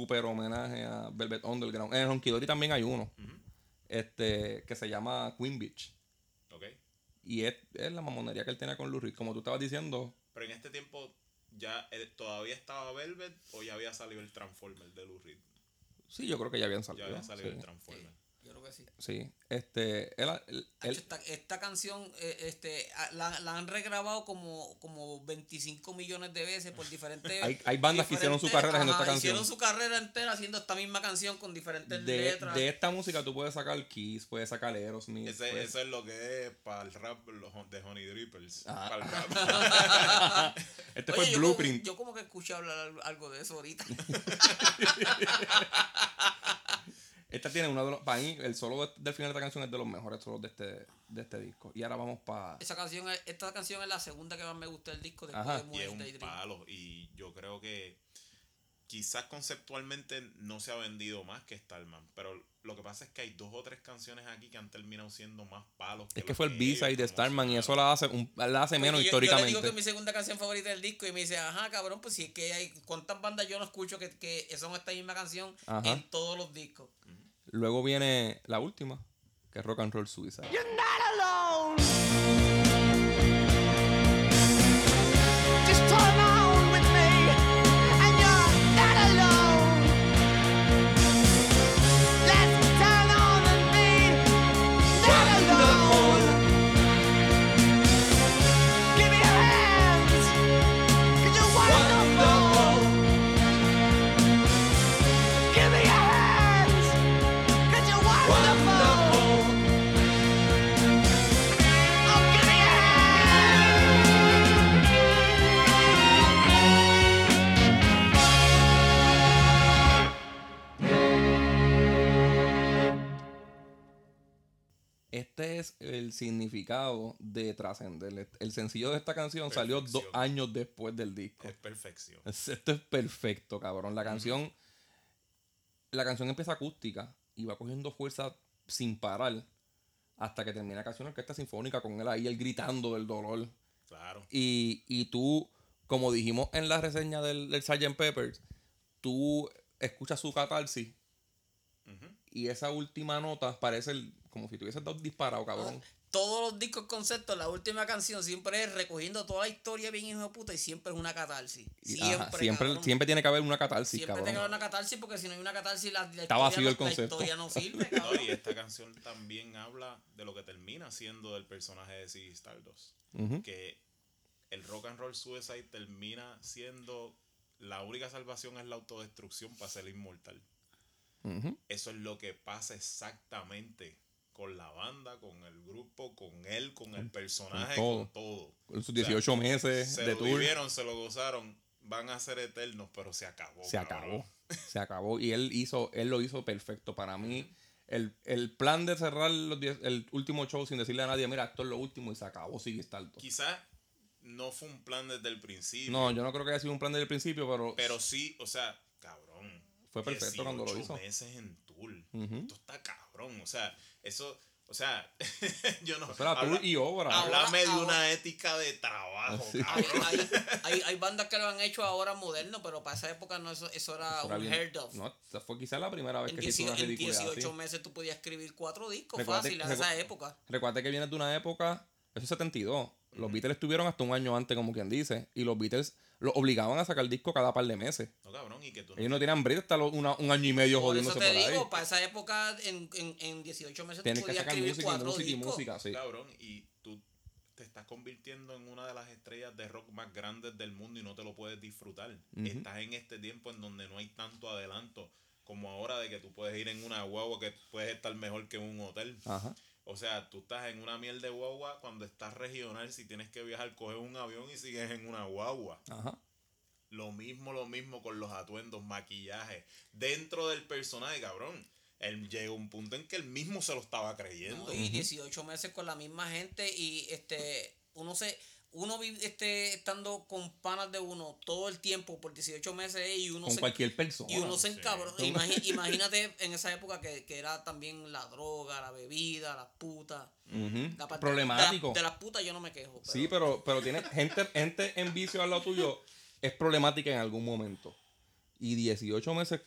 Super homenaje a Velvet Underground. En el Ronquidori también hay uno. Este, que se llama Queen Beach. Ok. Y es, es la mamonería que él tenía con Lou Reed. Como tú estabas diciendo, Pero en este tiempo, ¿ya él todavía estaba Velvet o ya había salido el Transformer de Lou Reed? sí, yo creo que ya habían salido. Ya había salido sí. el Transformer. Que sí. Sí. Este. Él, él- Hacho, él- esta, esta canción eh, este, la, la han regrabado como, como 25 millones de veces por diferentes. Hay- hay bandas que hicieron su carrera haciendo esta canción. Hicieron su carrera entera haciendo esta misma canción con diferentes de, letras. de esta música tú puedes sacar Kiss, puedes sacar Aerosmith. Ese, puedes- eso es lo que es para el rap de Honey Drippers. Ah. Para <laughs> el rap. Este Oye, fue el yo Blueprint. Como, yo como que escuché hablar al- algo de eso ahorita. <laughs> <laughs> Esta tiene uno de los. Para mí, el solo de- del final de esta canción es de los mejores solos de este, de este disco. Y ahora vamos para. Esa canción, es- esta canción es la segunda que más me gusta del disco después Ajá. de y es un Daydream. palo. Y yo creo que quizás conceptualmente no se ha vendido más que Starman. Pero lo que pasa es que hay dos o tres canciones aquí que han terminado siendo más palos. Es que fue el B-side de Starman y eso la hace, un, la hace menos yo- históricamente. Yo le digo que es mi segunda canción favorita del disco y me dice, ajá, cabrón, pues si es que hay cuántas bandas yo no escucho que, que son esta misma canción Ajá. en todos los discos. Luego viene la última, que es Rock and Roll Suicide. You're not alone. Just el significado de trascender. El sencillo de esta canción salió dos años después del disco. Es perfección. Es- Esto es perfecto, cabrón. La canción. La canción empieza acústica y va cogiendo fuerza sin parar. Hasta que termina la canción orquesta sinfónica con él ahí, él gritando del dolor. Claro. Y, y tú, como dijimos en la reseña del, del Sgt. Peppers, tú escuchas su catarsis y esa última nota parece el- como si tuviese dado disparado, cabrón. Todos los discos conceptos, la última canción siempre es recogiendo toda la historia bien hijo de puta y siempre es una catarsis. Siempre, ajá, siempre, tiene que haber una catarsis, Siempre cabrón. tiene que haber una catarsis porque si no hay una catarsis la, la Está historia vacío no- el concepto. La historia no sirve, <laughs> No, y esta canción también habla de lo que termina siendo del personaje de Ziggy Stardust. Que el rock and roll suicide termina siendo la única salvación es la autodestrucción para ser inmortal. Eso es lo que pasa exactamente con la banda, con el grupo, con él, con el personaje, todo. con todo. Con sus O sea, 18 meses se de lo tour. vivieron, se lo gozaron, van a ser eternos, pero se acabó. Se cabrón. acabó. Se acabó. Y él hizo, él lo hizo perfecto. Para mí, el, el plan de cerrar los diez- el último show sin decirle a nadie, mira, esto es lo último y se acabó, sigue Stardust. Quizás no fue un plan desde el principio. No, yo no creo que haya sido un plan desde el principio, pero, Pero sí, o sea, cabrón. Fue perfecto cuando lo 18 hizo. meses en tour. Esto está cabrón. O sea, eso, o sea, <laughs> yo no. eso y obra. Ahora- Háblame de ahora- una ética de trabajo, Sí. Hay, cabrón. hay, hay, hay bandas que lo han hecho ahora moderno, pero para esa época no, eso, eso era Eso era un bien- heard of. No, esa fue quizás la primera vez en, que se hizo 18, una en ridiculez 18 así. meses tú podías escribir cuatro discos Recuerda- fácil en esa época. Recuerda que viene de una época, eso es 72. Los Beatles estuvieron hasta un año antes, como quien dice, y los Beatles los obligaban a sacar disco cada par de meses. No, cabrón, y que tú no Ellos no tenían break hasta los- una- un año y medio Por eso jodiéndose te por ahí. digo, para esa época, en, en, en 18 meses tú Tienes que podías sacar escribir música y cuatro música y discos. música, sí. Cabrón, y tú te estás convirtiendo en una de las estrellas de rock más grandes del mundo y no te lo puedes disfrutar. Estás en este tiempo en donde no hay tanto adelanto como ahora de que tú puedes ir en una guagua que puedes estar mejor que en un hotel. Ajá. O sea, tú estás en una miel de guagua cuando estás regional, si tienes que viajar, coges un avión y sigues en una guagua. Ajá. Lo mismo, lo mismo con los atuendos, maquillaje. Dentro del personaje, cabrón. Él llegó a un punto en que él mismo se lo estaba creyendo. ¿no? Y 18 meses con la misma gente y este uno se uno vive este estando con panas de uno todo el tiempo por 18 meses y uno Con se cualquier persona. y uno se encabrona. Imagínate en esa época que, que era también la droga, la bebida, las putas. La parte- Problemático. De, la- de las putas yo no me quejo. Sí, pero, pero tiene gente, gente en vicio al lado tuyo es problemática en algún momento. Y 18 meses,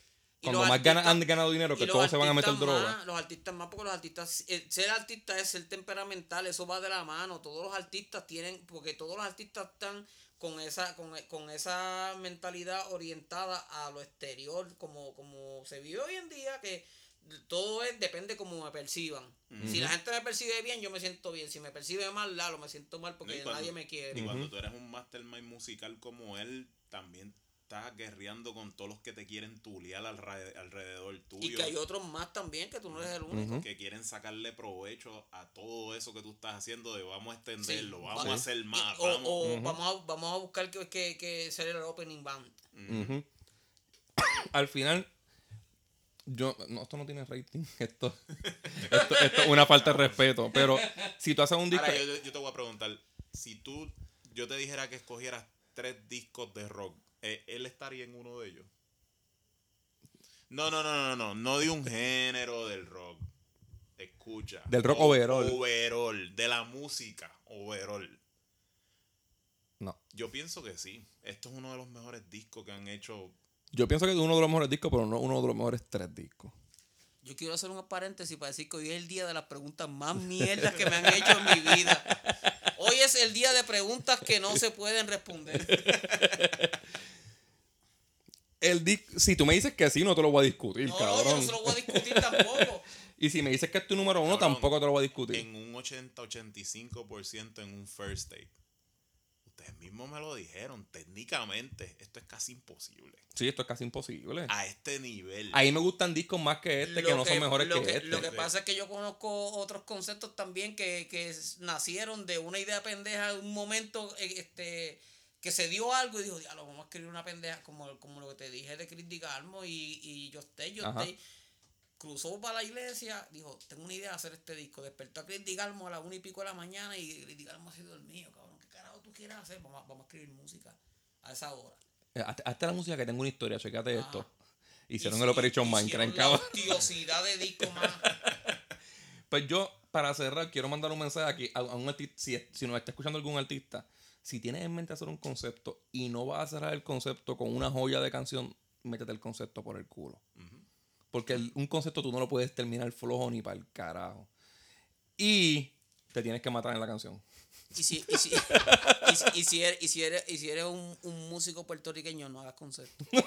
cuando los más artistas- han ganado dinero, que todos se van a meter artistas droga. más, Los artistas más, porque los artistas, eh, ser artista es ser temperamental, eso va de la mano. Todos los artistas tienen, porque todos los artistas están con esa, con, con esa mentalidad orientada a lo exterior, como, como se vive hoy en día, que todo es, depende cómo me perciban. Si la gente me percibe bien, yo me siento bien. Si me percibe mal, Lalo, me siento mal porque No, y cuando- nadie me quiere. Y cuando tú eres un mastermind musical como él, también estás guerreando con todos los que te quieren tuliar alre- alrededor tuyo. Y que hay otros más también, que tú no eres el único. que quieren sacarle provecho a todo eso que tú estás haciendo de vamos a Sí, extenderlo, vamos va- a hacer más, y- o, vamos. o vamos, a, vamos a buscar que, que, que ser el opening band. <coughs> Al final, yo. No, esto no tiene rating. <laughs> Esto, esto, esto es una falta de respeto. Pero si tú haces un disco. Ahora yo, yo te voy a preguntar, si tú, yo te dijera que escogieras tres discos de rock, eh, ¿él estaría en uno de ellos? No, no, no, no, no, no de un género del rock. Escucha. Del rock O- overall. Overall, de la música overall. No. Yo pienso que sí. Esto es uno de los mejores discos que han hecho. Yo pienso que es uno de los mejores discos, pero no uno de los mejores tres discos. Yo quiero hacer un paréntesis para decir que hoy es el día de las preguntas más mierdas que me han hecho en mi vida. Hoy es el día de preguntas que no se pueden responder. El si tú me dices que sí, no te lo voy a discutir, No, yo cabrón. no se lo voy a discutir tampoco. <laughs> Y si me dices que es tu número uno, Cabrón, tampoco te lo voy a discutir. En un 80-85% en un first date. Ustedes mismos me lo dijeron. Técnicamente, esto es casi imposible. Sí, esto es casi imposible. A este nivel. Ahí me gustan discos más que este, que Lo no son mejores lo que, este. Lo que pasa es que yo conozco otros conceptos también que, que nacieron de una idea pendeja, de un momento eh, este que se dio algo y dijo, diablo, vamos a escribir una pendeja como, como lo que te dije de Chris Digalmo y, y yo esté, yo. Cruzó para la iglesia, dijo, tengo una idea de hacer este disco. Despertó a Chris Digalmo a las una y pico de la mañana y Chris Digalmo ha sido el mío, cabrón. ¿Qué carajo tú quieres hacer? Vamos a, vamos a escribir música a esa hora. Eh, Hazte, hazte la música que tengo una historia, checate Ajá. esto. Hicieron Y el Operation Minecraft, la hostiosidad de disco más. <laughs> Pues yo, para cerrar, quiero mandar un mensaje aquí a, a un artista. Si, si nos está escuchando algún artista, si tienes en mente hacer un concepto y no vas a cerrar el concepto con una joya de canción, métete el concepto por el culo. Porque el- un concepto tú no lo puedes terminar flojo ni para el carajo. Y te tienes que matar en la canción. Y si, y si, y si, y si eres, y si eres, y si eres un, un músico puertorriqueño, no hagas concepto. <laughs>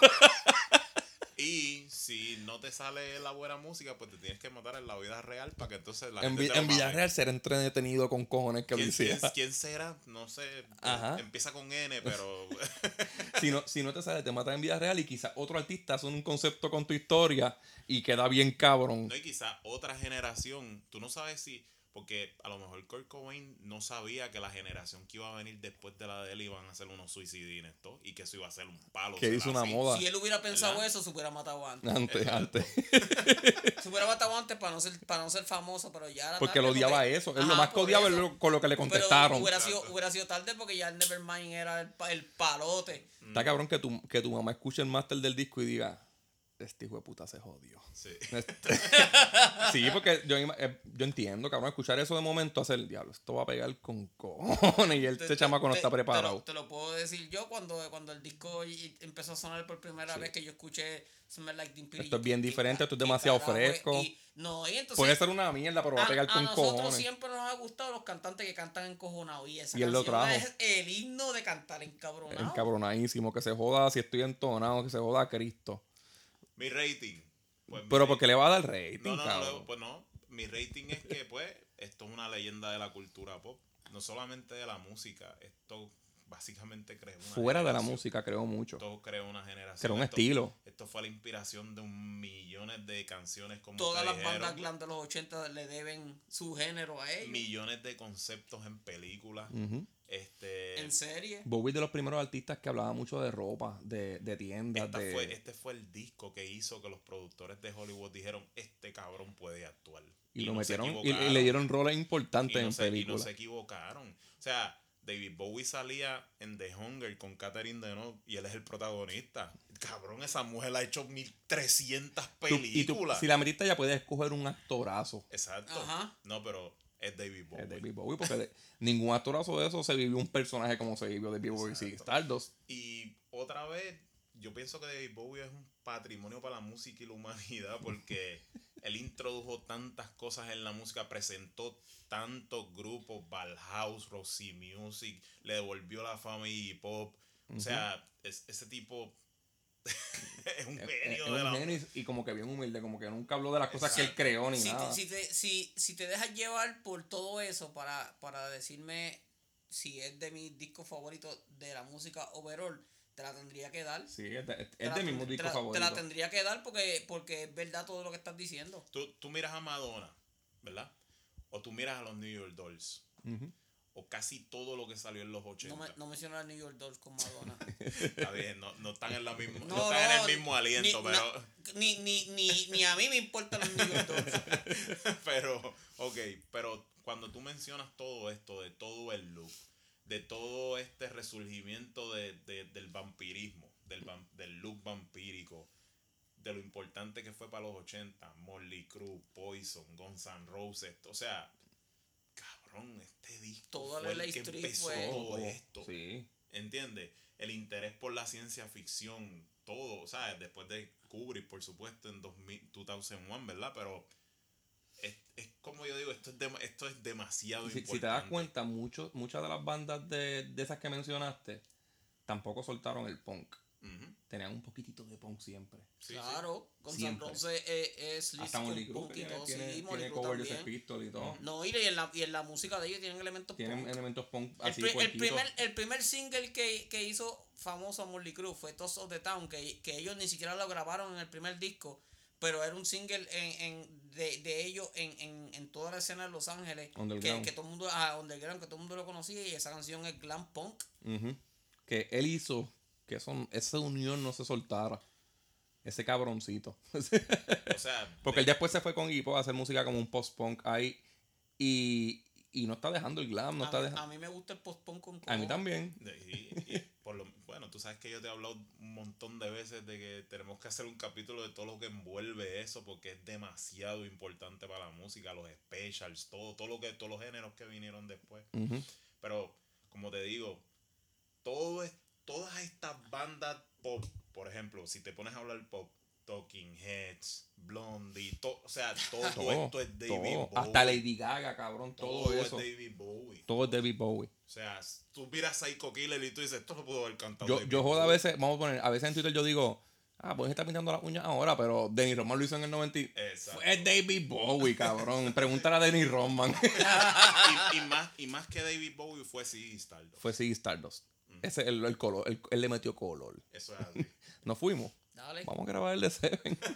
Y si no te sale la buena música, pues te tienes que matar en la vida real para que entonces la En, gente Vi- te lo en. Villarreal ser entretenido con cojones que ¿Quién, Alicia. quién- quién será? No sé. Ajá. Empieza con N, pero. <laughs> si, no, si no te sale, te matan en vida real y quizás otro artista hace un concepto con tu historia y queda bien cabrón. no, y quizá otra generación. Tú no sabes si. Porque a lo mejor Kurt Cobain no sabía que la generación que iba a venir después de la de él iban a hacer unos suicidines esto y que eso iba a ser un palo. Que hizo una así. moda. Si él hubiera pensado ¿Verdad? eso, se hubiera matado antes. Antes, antes. <laughs> Se hubiera matado antes para no ser, para no ser famoso, pero ya era Porque tarde lo odiaba porque- eso. Es Ajá, lo más que odiaba eso. con lo que le Pero contestaron. hubiera sido, hubiera sido tarde porque ya el Nevermind era el, pa- el palote. Está cabrón que tu, que tu mamá escuche el máster del disco y diga, este hijo de puta se jodió. Sí. Este- <laughs> sí, porque yo, eh, yo entiendo, cabrón, escuchar eso de momento, hacer el diablo, esto va a pegar con cojones y este te- chamaco no está te lo- preparado. Te lo, puedo decir yo cuando, cuando el disco empezó a sonar por primera vez que yo escuché Smell Like Teen. Esto es bien ¿Qué diferente, esto es demasiado carajo fresco. Y, no, y entonces. Puede ser una mierda, pero va a a, pegar a con nosotros cojones. siempre nos ha gustado los cantantes que cantan encojonados. Y esa Y él lo trajo. es el himno de cantar encabronado. Encabronadísimo, que se joda si estoy entonado, que se joda a Cristo. Mi rating. Pues mi Pero rating- porque le va a dar rating, No, no, no, cabrón. pues no. Mi rating es que, pues, esto es una leyenda de la cultura pop. No solamente de la música. Esto básicamente creó una Fuera de la música, creo mucho. Esto creó una generación. Creó un Esto- estilo. Esto fue la inspiración de un millones de canciones como Todas las ustedes bandas dijeron, glam de los 80 le deben su género a ellos. millones de conceptos en películas. Ujú. Este, En serie. Bowie es de los primeros artistas que hablaba mucho de ropa, de, de tiendas, de... fue, este fue el disco que hizo que los productores de Hollywood dijeron, este cabrón puede actuar. y, lo no metieron y, y le dieron roles importantes y no, en se, y no películas. se equivocaron. O sea, David Bowie salía en The Hunger con Catherine Deneuve y él es el protagonista. Cabrón, esa mujer ha hecho 1300 Tú- y tú, películas. si la metiste ya puedes escoger un actorazo. Exacto. Ajá. No, pero es David Bowie. Es David Bowie, porque de- <laughs> ningún actorazo de eso se vivió un personaje como se vivió David Bowie. Exacto. Stardust. Y otra vez, yo pienso que David Bowie es un patrimonio para la música y la humanidad porque <laughs> él introdujo tantas cosas en la música, presentó tantos grupos, Bauhaus, Roxy Music, le devolvió la fama y pop. O sea, es- ese tipo <laughs> Es un Es- genio es de un la genio y, y como que bien humilde, como que nunca habló de las cosas que él creó ni si, nada. te, si, te, si, si te dejas llevar por todo eso para, para decirme si es de mis discos favoritos de la música overall, te la tendría que dar. Sí, es de, es de la- mi mismo te la- Te favorito. la tendría que dar porque, porque es verdad todo lo que estás diciendo. Tú, tú miras a Madonna, ¿verdad? O tú miras a los New York Dolls. Ujú. O casi todo lo que salió en los 80. No, me, no a New York Dolls con Madonna. <laughs> Está bien, no, no están en la misma, no, No, están en el mismo aliento, ni, pero, ni, ni, ni, ni a mí me importan los New York Dolls. <laughs> pero, ok, pero cuando tú mencionas todo esto, de todo el look, de todo este resurgimiento de, de- del vampirismo, del, vam- del look vampírico, de lo importante que fue para los 80, Molly Crue, Poison, Guns N' Roses, o sea, cabrón, este disco Toda fue la el que empezó fue- todo esto. Sí. ¿Entiendes? El interés por la ciencia ficción, todo, ¿sabes? Después de Kubrick, por supuesto, en 2000, 2001, ¿verdad? Pero es, es como yo digo, esto es, esto es demasiado Si, importante. si te das cuenta, mucho, muchas de las bandas de, de esas que mencionaste tampoco soltaron el punk. Tenían un poquitito de punk siempre. sí, claro, con San. Roses es, es Lizzy Hasta con Molly y tiene, tiene, sí, tiene cover de. Pistols y todo. No, y en la, y en la música de ellos tienen elementos Tienen punk. elementos punk El, así el primer, el primer single que, que hizo famoso a Molly Cruz fue Toss of the Town, que, que ellos ni siquiera lo grabaron en el primer disco, pero era un single en, en- de, de ellos en, en, en toda la escena de Los Ángeles, que, que todo el mundo, ah, underground, que todo el mundo lo conocía y esa canción es glam punk. Que él hizo que eso, esa unión no se soltara. Ese cabroncito. <laughs> O sea, Porque de- él después se fue con Hippo a hacer música como un post-punk ahí. Y, y no está dejando el glam, no a, está mí, dejando. a mí me gusta el post punk con A mí también. de- y- y por lo, bueno, tú sabes que yo te he hablado un montón de veces de que tenemos que hacer un capítulo de todo lo que envuelve eso porque es demasiado importante para la música, los specials, todo, todo lo que, todos los géneros que vinieron después. Pero, como te digo, todo es, todas estas bandas pop, por ejemplo, si te pones a hablar pop, Talking Heads, Blondie, to- o sea, todo, Todo, esto es David todo. Bowie. Hasta Lady Gaga, cabrón. Todo, Todo eso. es David Bowie. Todo es David Bowie. O sea, tú miras Psycho Killer y tú dices, esto no pudo haber cantado. Yo, David yo jodo a Bowie". veces, vamos a poner, a veces en Twitter yo digo, ah, pues está pintando las uñas ahora, pero Denny Roman lo hizo en el 90. y- Exacto. Fue David Bowie, cabrón. <laughs> Pregúntale a Denny Roman. y, y más, y más que David Bowie fue Ziggy Stardust. Fue sí Stardust. Ese es el, el color, el- él le metió color. Eso es así. <laughs> Nos fuimos. Dale. Vamos a grabar el de Seven. <laughs>